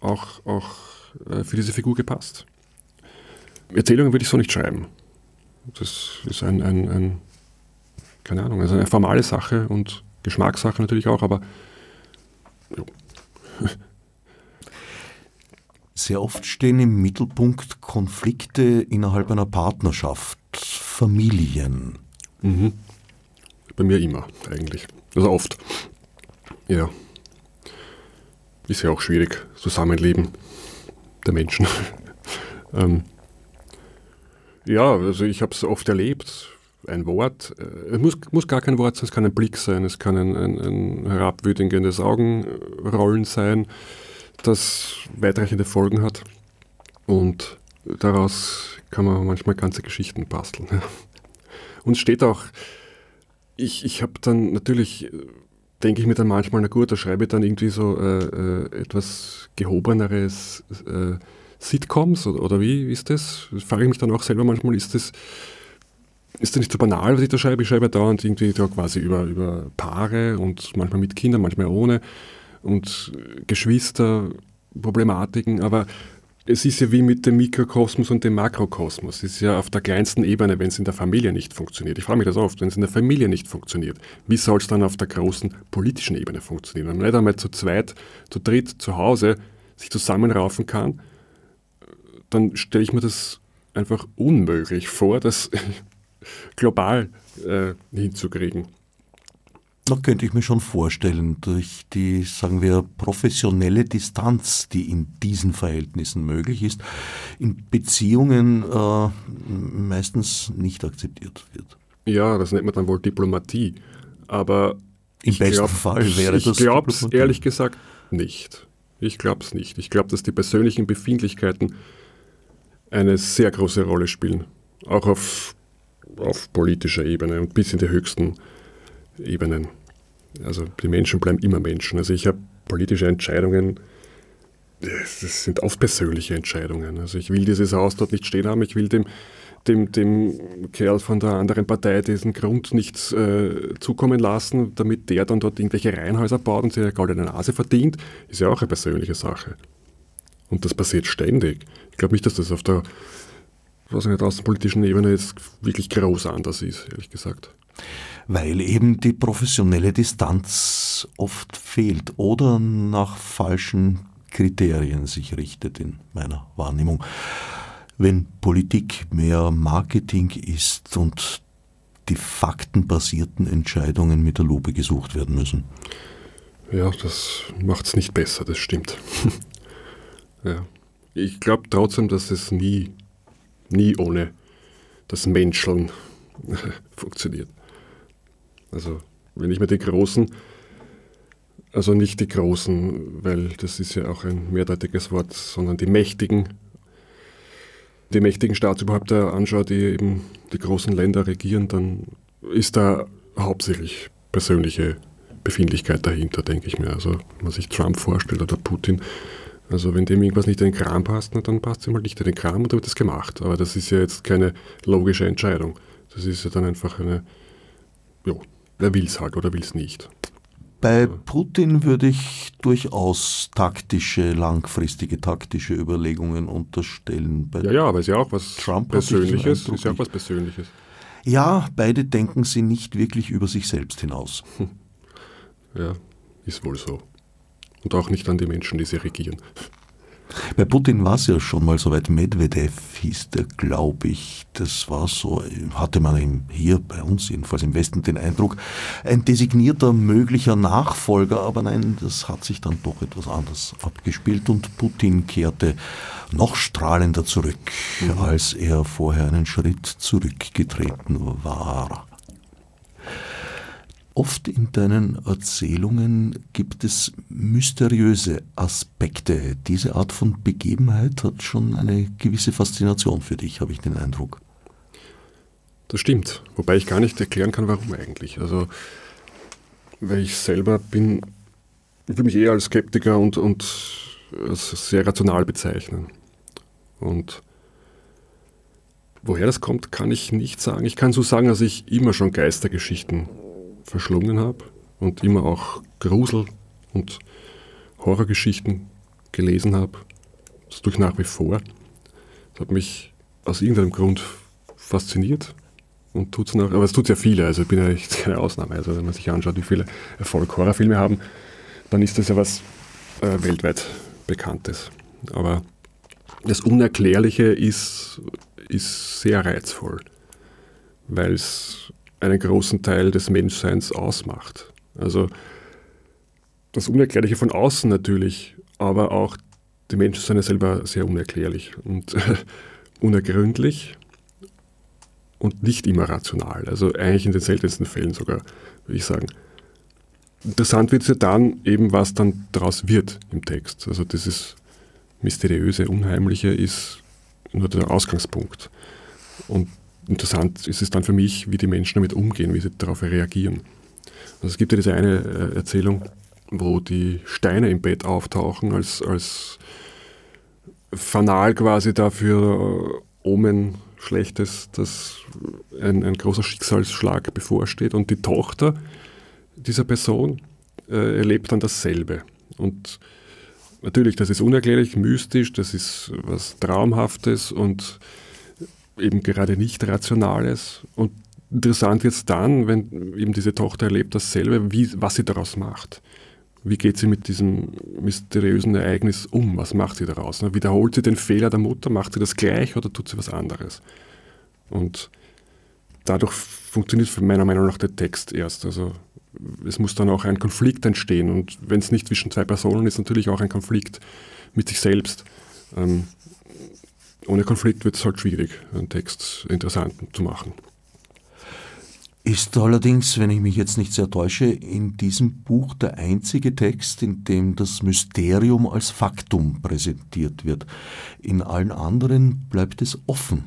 auch, auch äh, für diese Figur gepasst. Erzählungen würde ich so nicht schreiben. Das ist ein, ein, ein keine Ahnung, also eine formale Sache und Geschmackssache natürlich auch, aber jo. Sehr oft stehen im Mittelpunkt Konflikte innerhalb einer Partnerschaft, Familien. Mhm. Bei mir immer eigentlich. Also oft. Ja. Ist ja auch schwierig, Zusammenleben der Menschen. ähm, ja, also ich habe es oft erlebt. Ein Wort, äh, es muss, muss gar kein Wort sein, es kann ein Blick sein, es kann ein, ein, ein herabwürdigendes Augenrollen sein, das weitreichende Folgen hat. Und daraus kann man manchmal ganze Geschichten basteln. Und steht auch, ich, ich habe dann natürlich denke ich mir dann manchmal, na gut, da schreibe ich dann irgendwie so äh, äh, etwas gehobeneres äh, Sitcoms oder, oder, wie ist das? das? Frage ich mich dann auch selber manchmal, ist das, ist das nicht so banal, was ich da schreibe? Ich schreibe dauernd irgendwie da quasi über, über Paare und manchmal mit Kindern, manchmal ohne und Geschwister, Problematiken, aber es ist ja wie mit dem Mikrokosmos und dem Makrokosmos. Es ist ja auf der kleinsten Ebene, wenn es in der Familie nicht funktioniert. Ich frage mich das oft, wenn es in der Familie nicht funktioniert, wie soll es dann auf der großen politischen Ebene funktionieren? Wenn man nicht einmal zu zweit, zu dritt zu Hause sich zusammenraufen kann, dann stelle ich mir das einfach unmöglich vor, das global äh, hinzukriegen. Da könnte ich mir schon vorstellen, durch die, sagen wir, professionelle Distanz, die in diesen Verhältnissen möglich ist, in Beziehungen äh, meistens nicht akzeptiert wird. Ja, das nennt man dann wohl Diplomatie. Aber im besten glaub, Fall wäre ich, das. Ich glaube es ehrlich gesagt nicht. Ich glaube es nicht. Ich glaube, dass die persönlichen Befindlichkeiten eine sehr große Rolle spielen. Auch auf, auf politischer Ebene und bis in die höchsten Ebenen. Also die Menschen bleiben immer Menschen. Also ich habe politische Entscheidungen, das sind oft persönliche Entscheidungen. Also ich will dieses Haus dort nicht stehen haben, ich will dem dem, dem Kerl von der anderen Partei diesen Grund nicht äh, zukommen lassen, damit der dann dort irgendwelche Reihenhäuser baut und sich eine goldene Nase verdient, ist ja auch eine persönliche Sache. Und das passiert ständig. Ich glaube nicht, dass das auf der was in der außenpolitischen Ebene jetzt wirklich groß anders ist, ehrlich gesagt. Weil eben die professionelle Distanz oft fehlt oder nach falschen Kriterien sich richtet in meiner Wahrnehmung. Wenn Politik mehr Marketing ist und die faktenbasierten Entscheidungen mit der Lupe gesucht werden müssen. Ja, das macht es nicht besser, das stimmt. ja. Ich glaube trotzdem, dass es nie, nie ohne das Menscheln funktioniert. Also, wenn ich mir die Großen also nicht die Großen, weil das ist ja auch ein mehrdeutiges Wort, sondern die Mächtigen, die mächtigen Staatsüberhaupt anschaut, die eben die großen Länder regieren, dann ist da hauptsächlich persönliche Befindlichkeit dahinter, denke ich mir. Also wenn man sich Trump vorstellt oder Putin, also wenn dem irgendwas nicht in den Kram passt, dann passt es ihm halt nicht in den Kram und dann wird das gemacht. Aber das ist ja jetzt keine logische Entscheidung. Das ist ja dann einfach eine, ja, wer will es halt oder will es nicht. Bei Putin würde ich durchaus taktische, langfristige taktische Überlegungen unterstellen. Bei ja, ja, aber ist ja auch was Trump Persönliches. Ist ja auch was Persönliches. Ja, beide denken sie nicht wirklich über sich selbst hinaus. Ja, ist wohl so. Und auch nicht an die Menschen, die sie regieren. Bei Putin war es ja schon mal so weit. Medvedev hieß der, glaube ich. Das war so, hatte man hier bei uns jedenfalls im Westen den Eindruck, ein designierter möglicher Nachfolger. Aber nein, das hat sich dann doch etwas anders abgespielt und Putin kehrte noch strahlender zurück, mhm. als er vorher einen Schritt zurückgetreten war. Oft in deinen Erzählungen gibt es mysteriöse Aspekte. Diese Art von Begebenheit hat schon eine gewisse Faszination für dich, habe ich den Eindruck. Das stimmt, wobei ich gar nicht erklären kann, warum eigentlich. Also, weil ich selber bin, würde mich eher als Skeptiker und, und als sehr rational bezeichnen. Und woher das kommt, kann ich nicht sagen. Ich kann so sagen, dass ich immer schon Geistergeschichten verschlungen habe und immer auch Grusel- und Horrorgeschichten gelesen habe. Das tue ich nach wie vor. Das hat mich aus irgendeinem Grund fasziniert und tut es noch, aber es tut sehr viele, also ich bin ja echt keine Ausnahme. Also wenn man sich anschaut, wie viele Erfolg Horrorfilme haben, dann ist das ja was äh, weltweit Bekanntes. Aber das Unerklärliche ist, ist sehr reizvoll, weil es einen großen Teil des Menschseins ausmacht. Also das Unerklärliche von außen natürlich, aber auch die Menschen sind ja selber sehr unerklärlich und unergründlich und nicht immer rational. Also eigentlich in den seltensten Fällen sogar, würde ich sagen. Interessant wird es ja dann eben, was dann daraus wird im Text. Also dieses mysteriöse, unheimliche ist nur der Ausgangspunkt. Und interessant ist es dann für mich, wie die Menschen damit umgehen, wie sie darauf reagieren. Also es gibt ja diese eine äh, Erzählung, wo die Steine im Bett auftauchen als, als Fanal quasi dafür äh, Omen Schlechtes, dass ein, ein großer Schicksalsschlag bevorsteht und die Tochter dieser Person äh, erlebt dann dasselbe. Und natürlich, das ist unerklärlich, mystisch, das ist was Traumhaftes und eben gerade nicht Rationales. Und interessant wird es dann, wenn eben diese Tochter erlebt dasselbe, wie, was sie daraus macht. Wie geht sie mit diesem mysteriösen Ereignis um? Was macht sie daraus? Wiederholt sie den Fehler der Mutter? Macht sie das gleich oder tut sie was anderes? Und dadurch funktioniert meiner Meinung nach der Text erst. Also es muss dann auch ein Konflikt entstehen. Und wenn es nicht zwischen zwei Personen ist, natürlich auch ein Konflikt mit sich selbst. Ähm, ohne Konflikt wird es halt schwierig, einen Text interessant zu machen. Ist allerdings, wenn ich mich jetzt nicht sehr täusche, in diesem Buch der einzige Text, in dem das Mysterium als Faktum präsentiert wird. In allen anderen bleibt es offen.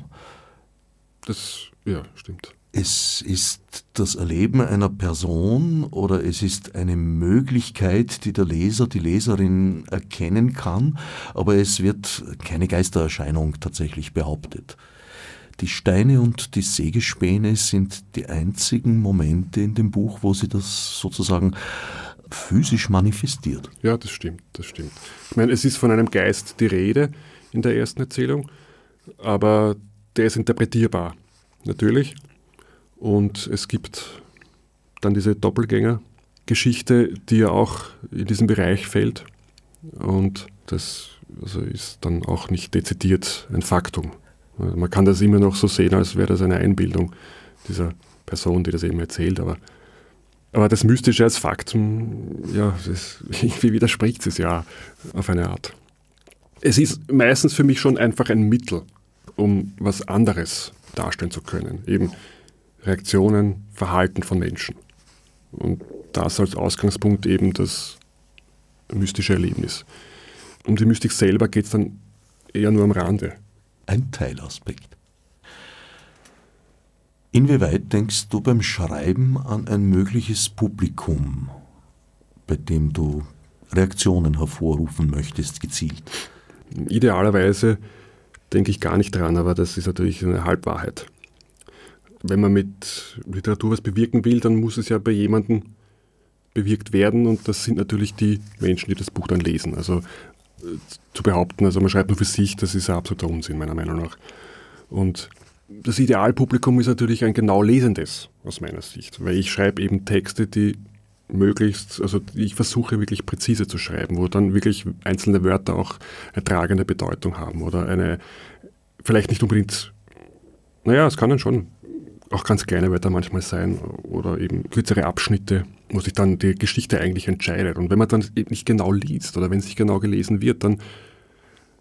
Das, ja, stimmt. Es ist das Erleben einer Person oder es ist eine Möglichkeit, die der Leser, die Leserin erkennen kann, aber es wird keine Geistererscheinung tatsächlich behauptet. Die Steine und die Sägespäne sind die einzigen Momente in dem Buch, wo sie das sozusagen physisch manifestiert. Ja, das stimmt, das stimmt. Ich meine, es ist von einem Geist die Rede in der ersten Erzählung, aber der ist interpretierbar, natürlich. Und es gibt dann diese Doppelgänger-Geschichte, die ja auch in diesen Bereich fällt. Und das also ist dann auch nicht dezidiert ein Faktum. Man kann das immer noch so sehen, als wäre das eine Einbildung dieser Person, die das eben erzählt, aber, aber das Mystische als Faktum, ja, das, irgendwie widerspricht es ja auf eine Art. Es ist meistens für mich schon einfach ein Mittel, um was anderes darstellen zu können. Eben Reaktionen, Verhalten von Menschen. Und das als Ausgangspunkt eben das mystische Erlebnis. Um die Mystik selber geht es dann eher nur am Rande. Ein Teilaspekt. Inwieweit denkst du beim Schreiben an ein mögliches Publikum, bei dem du Reaktionen hervorrufen möchtest, gezielt? Idealerweise denke ich gar nicht dran, aber das ist natürlich eine Halbwahrheit. Wenn man mit Literatur was bewirken will, dann muss es ja bei jemandem bewirkt werden und das sind natürlich die Menschen, die das Buch dann lesen. Also äh, zu behaupten, also man schreibt nur für sich, das ist ein absoluter Unsinn meiner Meinung nach. Und das Idealpublikum ist natürlich ein genau lesendes aus meiner Sicht, weil ich schreibe eben Texte, die möglichst, also ich versuche wirklich präzise zu schreiben, wo dann wirklich einzelne Wörter auch eine tragende Bedeutung haben oder eine, vielleicht nicht unbedingt, naja, es kann dann schon auch ganz kleine Wörter manchmal sein oder eben kürzere Abschnitte, wo sich dann die Geschichte eigentlich entscheidet. Und wenn man dann nicht genau liest oder wenn es nicht genau gelesen wird, dann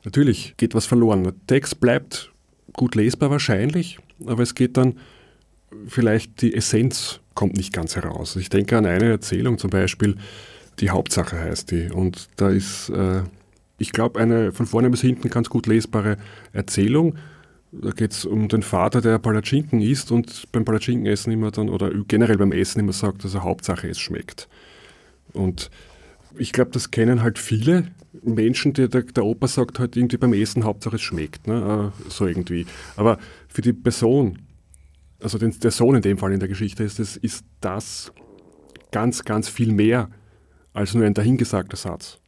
natürlich geht was verloren. Der Text bleibt gut lesbar wahrscheinlich, aber es geht dann vielleicht die Essenz kommt nicht ganz heraus. Ich denke an eine Erzählung zum Beispiel, die Hauptsache heißt die. Und da ist, äh, ich glaube, eine von vorne bis hinten ganz gut lesbare Erzählung. Da geht es um den Vater, der Palatschinken isst und beim Palatschinkenessen immer dann, oder generell beim Essen immer sagt, dass er Hauptsache es schmeckt. Und ich glaube, das kennen halt viele Menschen, die, der, der Opa sagt halt irgendwie beim Essen, Hauptsache es schmeckt, ne? Äh, so irgendwie. Aber für die Person, also den, der Sohn in dem Fall in der Geschichte ist, das, ist das ganz, ganz viel mehr als nur ein dahingesagter Satz.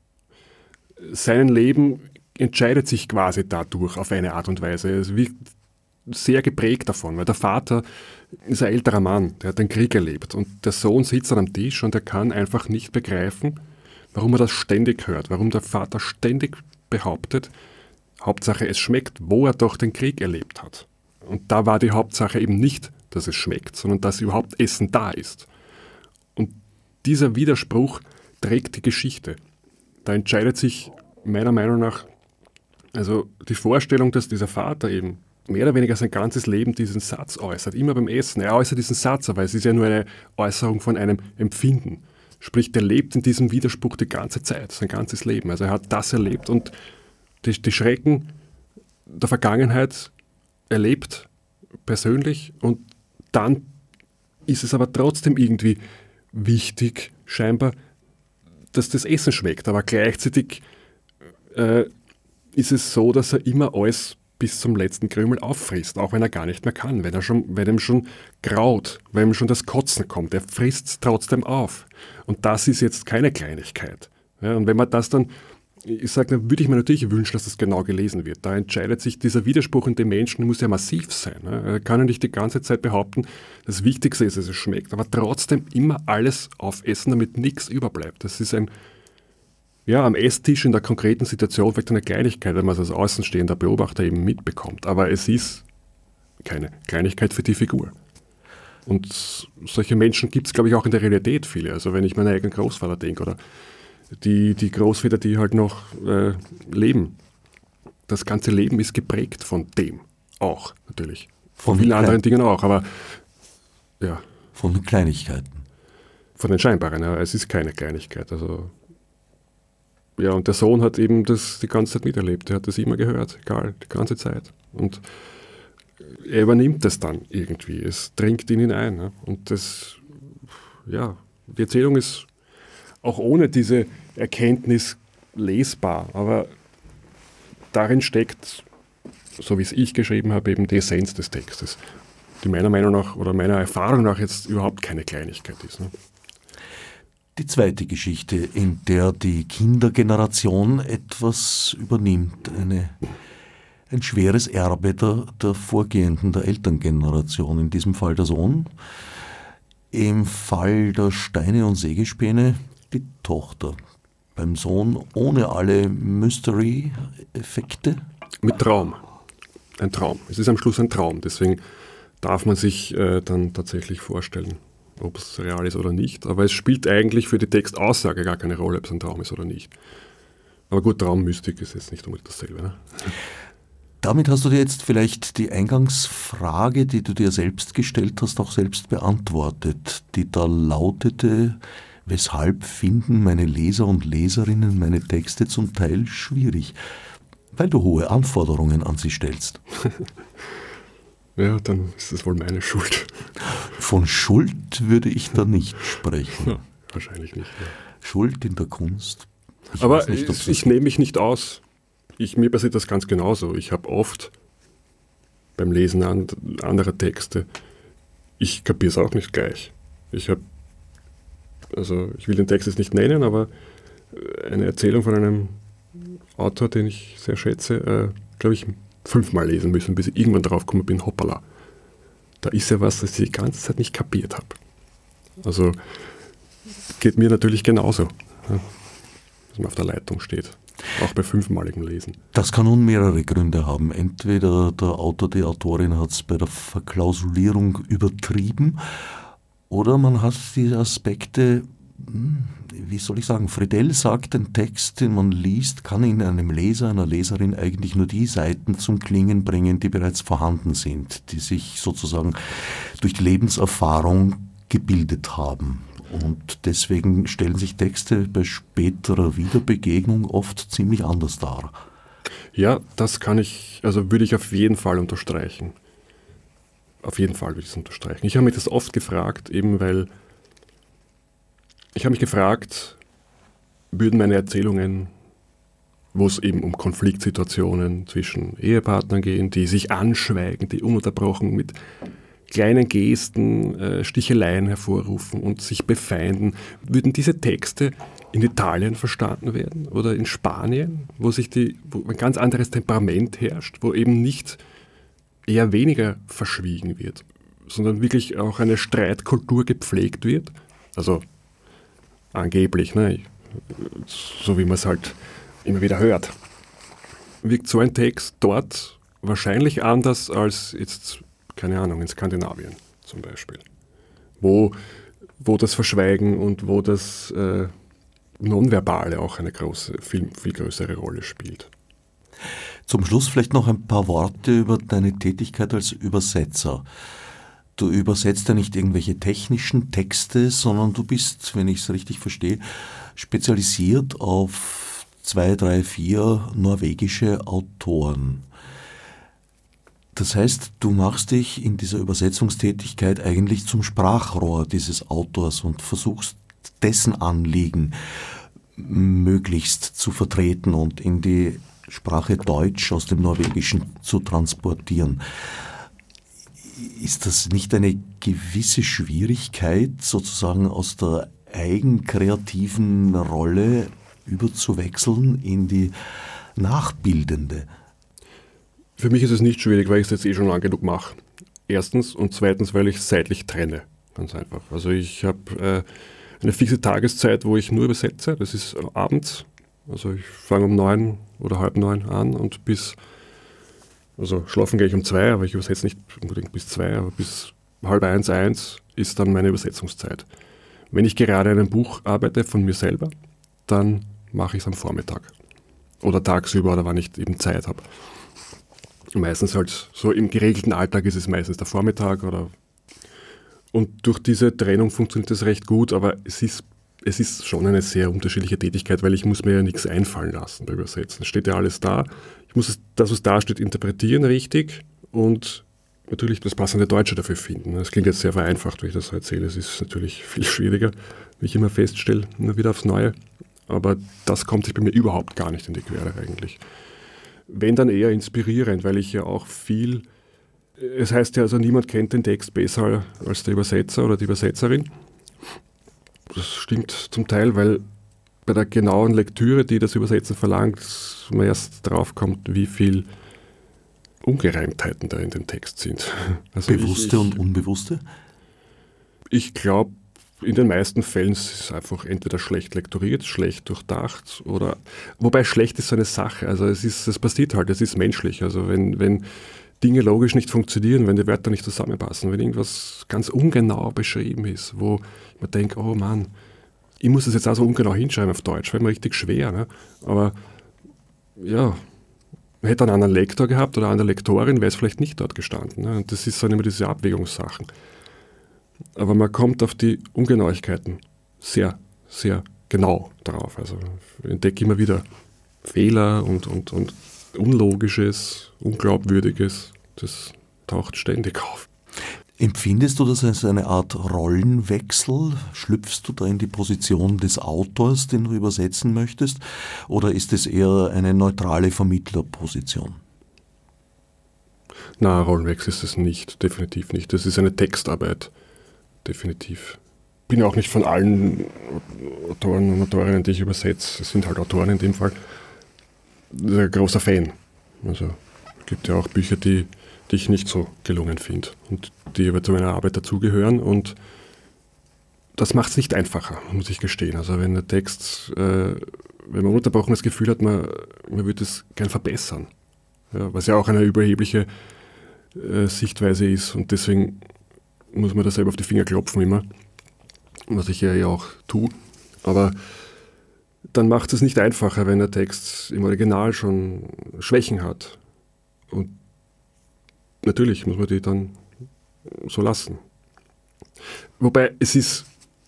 Sein Leben entscheidet sich quasi dadurch auf eine Art und Weise. Es wird sehr geprägt davon, weil der Vater ist ein älterer Mann, der hat den Krieg erlebt und der Sohn sitzt dann am Tisch und er kann einfach nicht begreifen, warum er das ständig hört, warum der Vater ständig behauptet, Hauptsache es schmeckt, wo er doch den Krieg erlebt hat. Und da war die Hauptsache eben nicht, dass es schmeckt, sondern dass überhaupt Essen da ist. Und dieser Widerspruch trägt die Geschichte. Da entscheidet sich meiner Meinung nach, also die Vorstellung, dass dieser Vater eben mehr oder weniger sein ganzes Leben diesen Satz äußert, immer beim Essen. Er äußert diesen Satz, aber es ist ja nur eine Äußerung von einem Empfinden. Sprich, der lebt in diesem Widerspruch die ganze Zeit, sein ganzes Leben. Also er hat das erlebt und die, die Schrecken der Vergangenheit erlebt, persönlich, und dann ist es aber trotzdem irgendwie wichtig, scheinbar, dass das Essen schmeckt. Aber gleichzeitig äh, ist es so, dass er immer alles bis zum letzten Krümel auffrisst, auch wenn er gar nicht mehr kann, wenn er schon, wenn ihm schon graut, wenn ihm schon das Kotzen kommt, er frisst es trotzdem auf. Und das ist jetzt keine Kleinigkeit. Ja, und wenn man das dann ich sage, dann würde ich mir natürlich wünschen, dass das genau gelesen wird. Da entscheidet sich dieser Widerspruch in dem Menschen, muss ja massiv sein. Er kann ja nicht die ganze Zeit behaupten, das Wichtigste ist, dass es schmeckt, aber trotzdem immer alles aufessen, damit nichts überbleibt. Das ist ein, ja, am Esstisch in der konkreten Situation vielleicht eine Kleinigkeit, wenn man es als außenstehender Beobachter eben mitbekommt. Aber es ist keine Kleinigkeit für die Figur. Und solche Menschen gibt es, glaube ich, auch in der Realität viele. Also wenn ich meinen eigenen Großvater denke oder die, die Großväter, die halt noch äh, leben. Das ganze Leben ist geprägt von dem auch, natürlich. Von, von vielen anderen Dingen auch, aber ja. Von Kleinigkeiten. Von den scheinbaren, ja. Es ist keine Kleinigkeit. Also, ja, und der Sohn hat eben das die ganze Zeit miterlebt. Er hat das immer gehört, egal, die ganze Zeit. Und er übernimmt das dann irgendwie. Es dringt in ihn ein. Ja. Und das, ja, die Erzählung ist auch ohne diese Erkenntnis lesbar. Aber darin steckt so wie es ich geschrieben habe, eben die Essenz des Textes, die meiner Meinung nach oder meiner Erfahrung nach jetzt überhaupt keine Kleinigkeit ist. Ne? Die zweite Geschichte, in der die Kindergeneration etwas übernimmt, eine, ein schweres Erbe der, der vorgehenden, der Elterngeneration, in diesem Fall der Sohn, im Fall der Steine und Sägespäne die Tochter. Beim Sohn ohne alle Mystery-Effekte. Mit Traum. Ein Traum. Es ist am Schluss ein Traum. Deswegen darf man sich äh, dann tatsächlich vorstellen, ob es real ist oder nicht. Aber es spielt eigentlich für die Textaussage gar keine Rolle, ob es ein Traum ist oder nicht. Aber gut, Traummystik ist jetzt nicht unbedingt dasselbe. Ne? Damit hast du dir jetzt vielleicht die Eingangsfrage, die du dir selbst gestellt hast, auch selbst beantwortet, die da lautete, weshalb finden meine Leser und Leserinnen meine Texte zum Teil schwierig? Weil du hohe Anforderungen an sie stellst. Ja, dann ist es wohl meine Schuld. Von Schuld würde ich da nicht sprechen. Ja, wahrscheinlich nicht. Ja. Schuld in der Kunst. Ich Aber nicht, ich, ich nehme mich nicht aus. Ich, mir passiert das ganz genauso. Ich habe oft beim Lesen an, anderer Texte, ich kapiere es auch nicht gleich. Ich habe, also ich will den Text jetzt nicht nennen, aber eine Erzählung von einem Autor, den ich sehr schätze, äh, glaube ich, fünfmal lesen müssen, bis ich irgendwann drauf gekommen bin, hoppala. Da ist ja was, das ich die ganze Zeit nicht kapiert habe. Also geht mir natürlich genauso, dass man auf der Leitung steht. Auch bei fünfmaligen Lesen. Das kann nun mehrere Gründe haben. Entweder der Autor, die Autorin hat es bei der Verklausulierung übertrieben oder man hat diese Aspekte wie soll ich sagen, Friedel sagt, ein Text, den man liest, kann in einem Leser, einer Leserin eigentlich nur die Seiten zum Klingen bringen, die bereits vorhanden sind, die sich sozusagen durch die Lebenserfahrung gebildet haben. Und deswegen stellen sich Texte bei späterer Wiederbegegnung oft ziemlich anders dar. Ja, das kann ich, also würde ich auf jeden Fall unterstreichen. Auf jeden Fall würde ich es unterstreichen. Ich habe mich das oft gefragt, eben weil ich habe mich gefragt, würden meine Erzählungen, wo es eben um Konfliktsituationen zwischen Ehepartnern gehen, die sich anschweigen, die ununterbrochen mit kleinen Gesten äh, Sticheleien hervorrufen und sich befeinden, würden diese Texte in Italien verstanden werden oder in Spanien, wo sich die, wo ein ganz anderes Temperament herrscht, wo eben nicht eher weniger verschwiegen wird, sondern wirklich auch eine Streitkultur gepflegt wird. Also Angeblich, ne? so wie man es halt immer wieder hört. Wirkt so ein Text dort wahrscheinlich anders als jetzt, keine Ahnung, in Skandinavien zum Beispiel. Wo, wo das Verschweigen und wo das äh, Nonverbale auch eine große, viel, viel größere Rolle spielt. Zum Schluss vielleicht noch ein paar Worte über deine Tätigkeit als Übersetzer. Du übersetzt ja nicht irgendwelche technischen Texte, sondern du bist, wenn ich es richtig verstehe, spezialisiert auf zwei, drei, vier norwegische Autoren. Das heißt, du machst dich in dieser Übersetzungstätigkeit eigentlich zum Sprachrohr dieses Autors und versuchst dessen Anliegen möglichst zu vertreten und in die Sprache Deutsch aus dem Norwegischen zu transportieren ist das nicht eine gewisse Schwierigkeit, sozusagen aus der eigenkreativen Rolle überzuwechseln in die nachbildende? Für mich ist es nicht schwierig, weil ich es jetzt eh schon lang genug mache. Erstens und zweitens, weil ich seitlich trenne. Ganz einfach. Also ich habe äh, eine fixe Tageszeit, wo ich nur übersetze. Das ist abends. Also ich fange um neun oder halb neun an und bis also schlafen gehe ich um zwei, aber ich übersetze nicht unbedingt bis zwei, aber bis halb eins, eins ist dann meine Übersetzungszeit. Wenn ich gerade einem Buch arbeite von mir selber, dann mache ich es am Vormittag. Oder tagsüber oder wann ich eben Zeit habe. Meistens halt so im geregelten Alltag ist es meistens der Vormittag oder und durch diese Trennung funktioniert das recht gut, aber es ist, es ist schon eine sehr unterschiedliche Tätigkeit, weil ich muss mir ja nichts einfallen lassen beim Übersetzen. Es steht ja alles da ich muss das, was da steht, interpretieren richtig und natürlich das passende Deutsche dafür finden. Das klingt jetzt sehr vereinfacht, wenn ich das so erzähle. Es ist natürlich viel schwieriger, wie ich immer feststelle, immer wieder aufs Neue. Aber das kommt sich bei mir überhaupt gar nicht in die Quere eigentlich. wenn dann eher inspirierend, weil ich ja auch viel, es heißt ja also, niemand kennt den Text besser als der Übersetzer oder die Übersetzerin. Das stimmt zum Teil, weil bei der genauen Lektüre, die das Übersetzen verlangt, man erst drauf kommt, wie viel Ungereimtheiten da in dem Text sind. Also Bewusste ich, ich, und unbewusste? Ich glaube, in den meisten Fällen ist es einfach entweder schlecht lektoriert, schlecht durchdacht oder wobei schlecht ist so eine Sache. Also es ist, es passiert halt, es ist menschlich. Also wenn, wenn Dinge logisch nicht funktionieren, wenn die Wörter nicht zusammenpassen, wenn irgendwas ganz ungenau beschrieben ist, wo man denkt, oh Mann, ich muss das jetzt auch so ungenau hinschreiben auf Deutsch, fällt mir richtig schwer. Ne? Aber ja, man hätte einen anderen Lektor gehabt oder eine andere Lektorin, wäre es vielleicht nicht dort gestanden. Ne? Und das ist so immer diese Abwägungssachen. Aber man kommt auf die Ungenauigkeiten sehr, sehr genau darauf. Also ich entdecke immer wieder Fehler und, und, und Unlogisches, Unglaubwürdiges. Das taucht ständig auf. Empfindest du das als eine Art Rollenwechsel? Schlüpfst du da in die Position des Autors, den du übersetzen möchtest? Oder ist es eher eine neutrale Vermittlerposition? Na, Rollenwechsel ist es nicht, definitiv nicht. Das ist eine Textarbeit, definitiv. Ich bin ja auch nicht von allen Autoren und Autorinnen, die ich übersetze, es sind halt Autoren in dem Fall, ein großer Fan. Also es gibt ja auch Bücher, die die ich nicht so gelungen finde und die aber zu meiner Arbeit dazugehören. Und das macht es nicht einfacher, muss ich gestehen. Also wenn der Text, äh, wenn man unterbrochen das Gefühl hat, man, man würde es gern verbessern, ja, was ja auch eine überhebliche äh, Sichtweise ist und deswegen muss man da selber auf die Finger klopfen immer, was ich ja auch tue. Aber dann macht es nicht einfacher, wenn der Text im Original schon Schwächen hat. Und natürlich muss man die dann so lassen. Wobei es ist,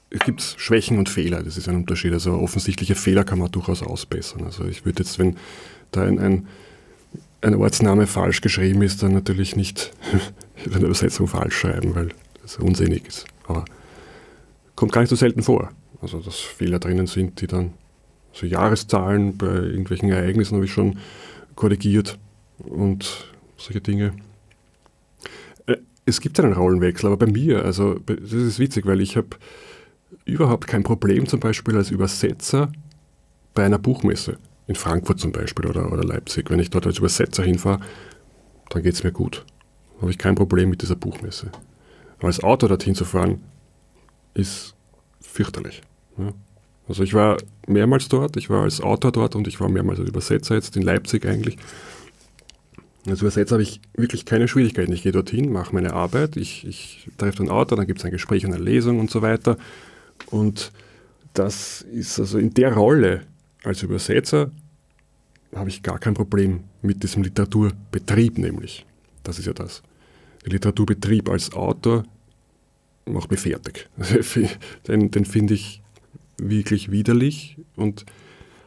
es gibt Schwächen und Fehler, das ist ein Unterschied. Also offensichtliche Fehler kann man durchaus ausbessern. Also ich würde jetzt, wenn da ein, ein, ein Ortsname falsch geschrieben ist, dann natürlich nicht in der Übersetzung falsch schreiben, weil das unsinnig ist. Aber kommt gar nicht so selten vor. Also dass Fehler drinnen sind, die dann so Jahreszahlen bei irgendwelchen Ereignissen habe ich schon korrigiert und solche Dinge es gibt einen Rollenwechsel, aber bei mir, also das ist witzig, weil ich habe überhaupt kein Problem zum Beispiel als Übersetzer bei einer Buchmesse, in Frankfurt zum Beispiel oder, oder Leipzig. Wenn ich dort als Übersetzer hinfahre, dann geht es mir gut. Habe ich kein Problem mit dieser Buchmesse. Aber als Autor dorthin zu fahren, ist fürchterlich. Ja. Also ich war mehrmals dort, ich war als Autor dort und ich war mehrmals als Übersetzer jetzt in Leipzig eigentlich. Als Übersetzer habe ich wirklich keine Schwierigkeiten. Ich gehe dorthin, mache meine Arbeit, ich, ich treffe den Autor, dann gibt es ein Gespräch, eine Lesung und so weiter. Und das ist also in der Rolle als Übersetzer habe ich gar kein Problem mit diesem Literaturbetrieb nämlich. Das ist ja das. Der Literaturbetrieb als Autor macht mich fertig. den, den finde ich wirklich widerlich und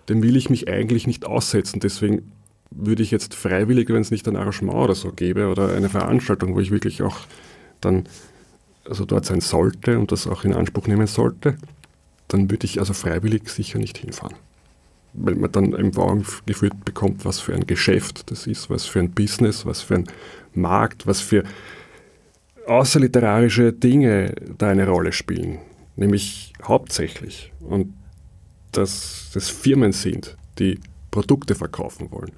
den will ich mich eigentlich nicht aussetzen. Deswegen würde ich jetzt freiwillig, wenn es nicht ein Arrangement oder so gäbe oder eine Veranstaltung, wo ich wirklich auch dann also dort sein sollte und das auch in Anspruch nehmen sollte, dann würde ich also freiwillig sicher nicht hinfahren. Weil man dann im Wagen geführt bekommt, was für ein Geschäft das ist, was für ein Business, was für ein Markt, was für außerliterarische Dinge da eine Rolle spielen. Nämlich hauptsächlich. Und dass das Firmen sind, die Produkte verkaufen wollen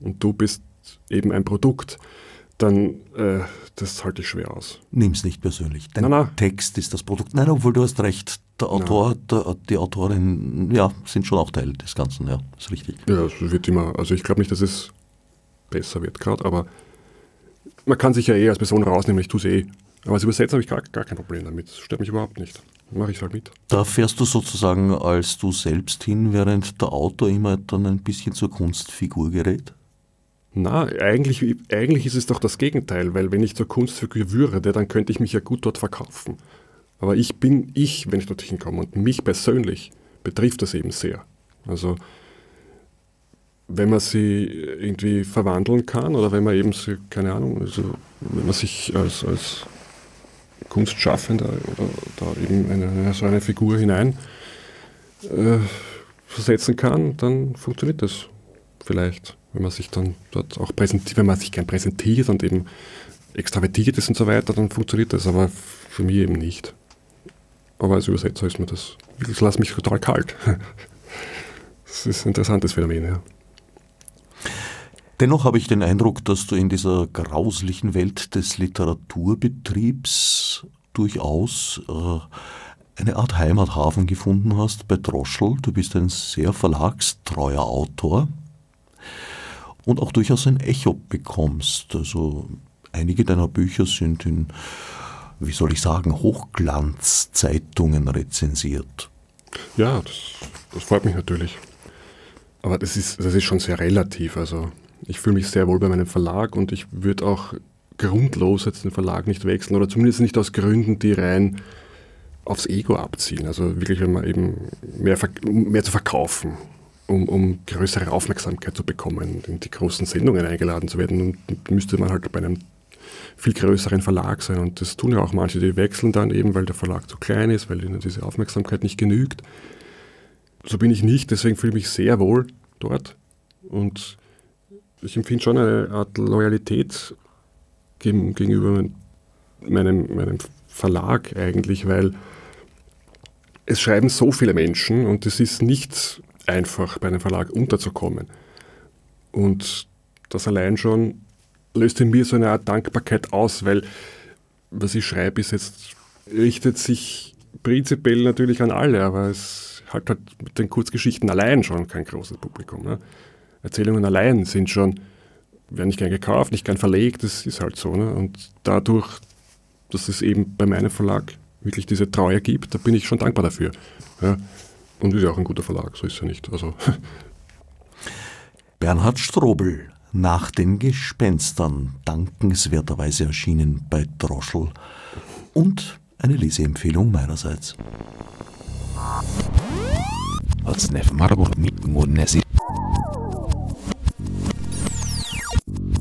und du bist eben ein Produkt, dann äh, das halte ich schwer aus. Nimm es nicht persönlich. Dein nein, nein. Text ist das Produkt. Nein, obwohl du hast recht. Der Autor, der, die Autorin, ja, sind schon auch Teil des Ganzen, ja, ist richtig. Ja, es wird immer, also ich glaube nicht, dass es besser wird gerade, aber man kann sich ja eh als Person rausnehmen, ich tue es eh. Aber als Übersetzer habe ich gar, gar kein Problem damit. Das stört mich überhaupt nicht. Mache ich halt mit. Da fährst du sozusagen als du selbst hin, während der Autor immer dann ein bisschen zur Kunstfigur gerät? Na, eigentlich, eigentlich ist es doch das Gegenteil, weil wenn ich zur Kunstfigur würde, dann könnte ich mich ja gut dort verkaufen. Aber ich bin ich, wenn ich dorthin komme und mich persönlich betrifft das eben sehr. Also wenn man sie irgendwie verwandeln kann oder wenn man eben, sie, keine Ahnung, also wenn man sich als, als Kunstschaffender oder da eben eine, so eine Figur hinein äh, versetzen kann, dann funktioniert das vielleicht. Wenn man sich dann dort auch präsentiert, wenn man sich gern präsentiert und eben extravertiert ist und so weiter, dann funktioniert das, aber für mich eben nicht. Aber als Übersetzer ist mir das, das lässt mich total kalt. Das ist ein interessantes Phänomen, ja. Dennoch habe ich den Eindruck, dass du in dieser grauslichen Welt des Literaturbetriebs durchaus äh, eine Art Heimathafen gefunden hast bei Droschel. Du bist ein sehr verlagstreuer Autor und auch durchaus ein Echo bekommst. Also einige deiner Bücher sind in, wie soll ich sagen, Hochglanzzeitungen rezensiert. Ja, das, das freut mich natürlich. Aber das ist, das ist schon sehr relativ. Also ich fühle mich sehr wohl bei meinem Verlag und ich würde auch grundlos jetzt den Verlag nicht wechseln oder zumindest nicht aus Gründen, die rein aufs Ego abzielen. Also wirklich, wenn man eben mehr, mehr zu verkaufen, um, um größere Aufmerksamkeit zu bekommen, in die großen Sendungen eingeladen zu werden, und müsste man halt bei einem viel größeren Verlag sein. Und das tun ja auch manche, die wechseln dann eben, weil der Verlag zu klein ist, weil ihnen diese Aufmerksamkeit nicht genügt. So bin ich nicht, deswegen fühle ich mich sehr wohl dort. Und ich empfinde schon eine Art Loyalität gegenüber meinem, meinem Verlag eigentlich, weil es schreiben so viele Menschen und es ist nicht einfach, bei einem Verlag unterzukommen. Und das allein schon löst in mir so eine Art Dankbarkeit aus, weil was ich schreibe, ist jetzt, richtet sich prinzipiell natürlich an alle, aber es halt, halt mit den Kurzgeschichten allein schon kein großes Publikum. Ne? Erzählungen allein sind schon, werden nicht gern gekauft, nicht gern verlegt, das ist halt so. Ne? Und dadurch, dass es eben bei meinem Verlag wirklich diese Treue gibt, da bin ich schon dankbar dafür. Ja? Und ist ja auch ein guter Verlag, so ist er nicht. Also. Bernhard Strobel, nach den Gespenstern, dankenswerterweise erschienen bei Droschel. Und eine Leseempfehlung meinerseits. Odsnev Marburg Monesi.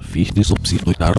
Fichtes Obsidruitar.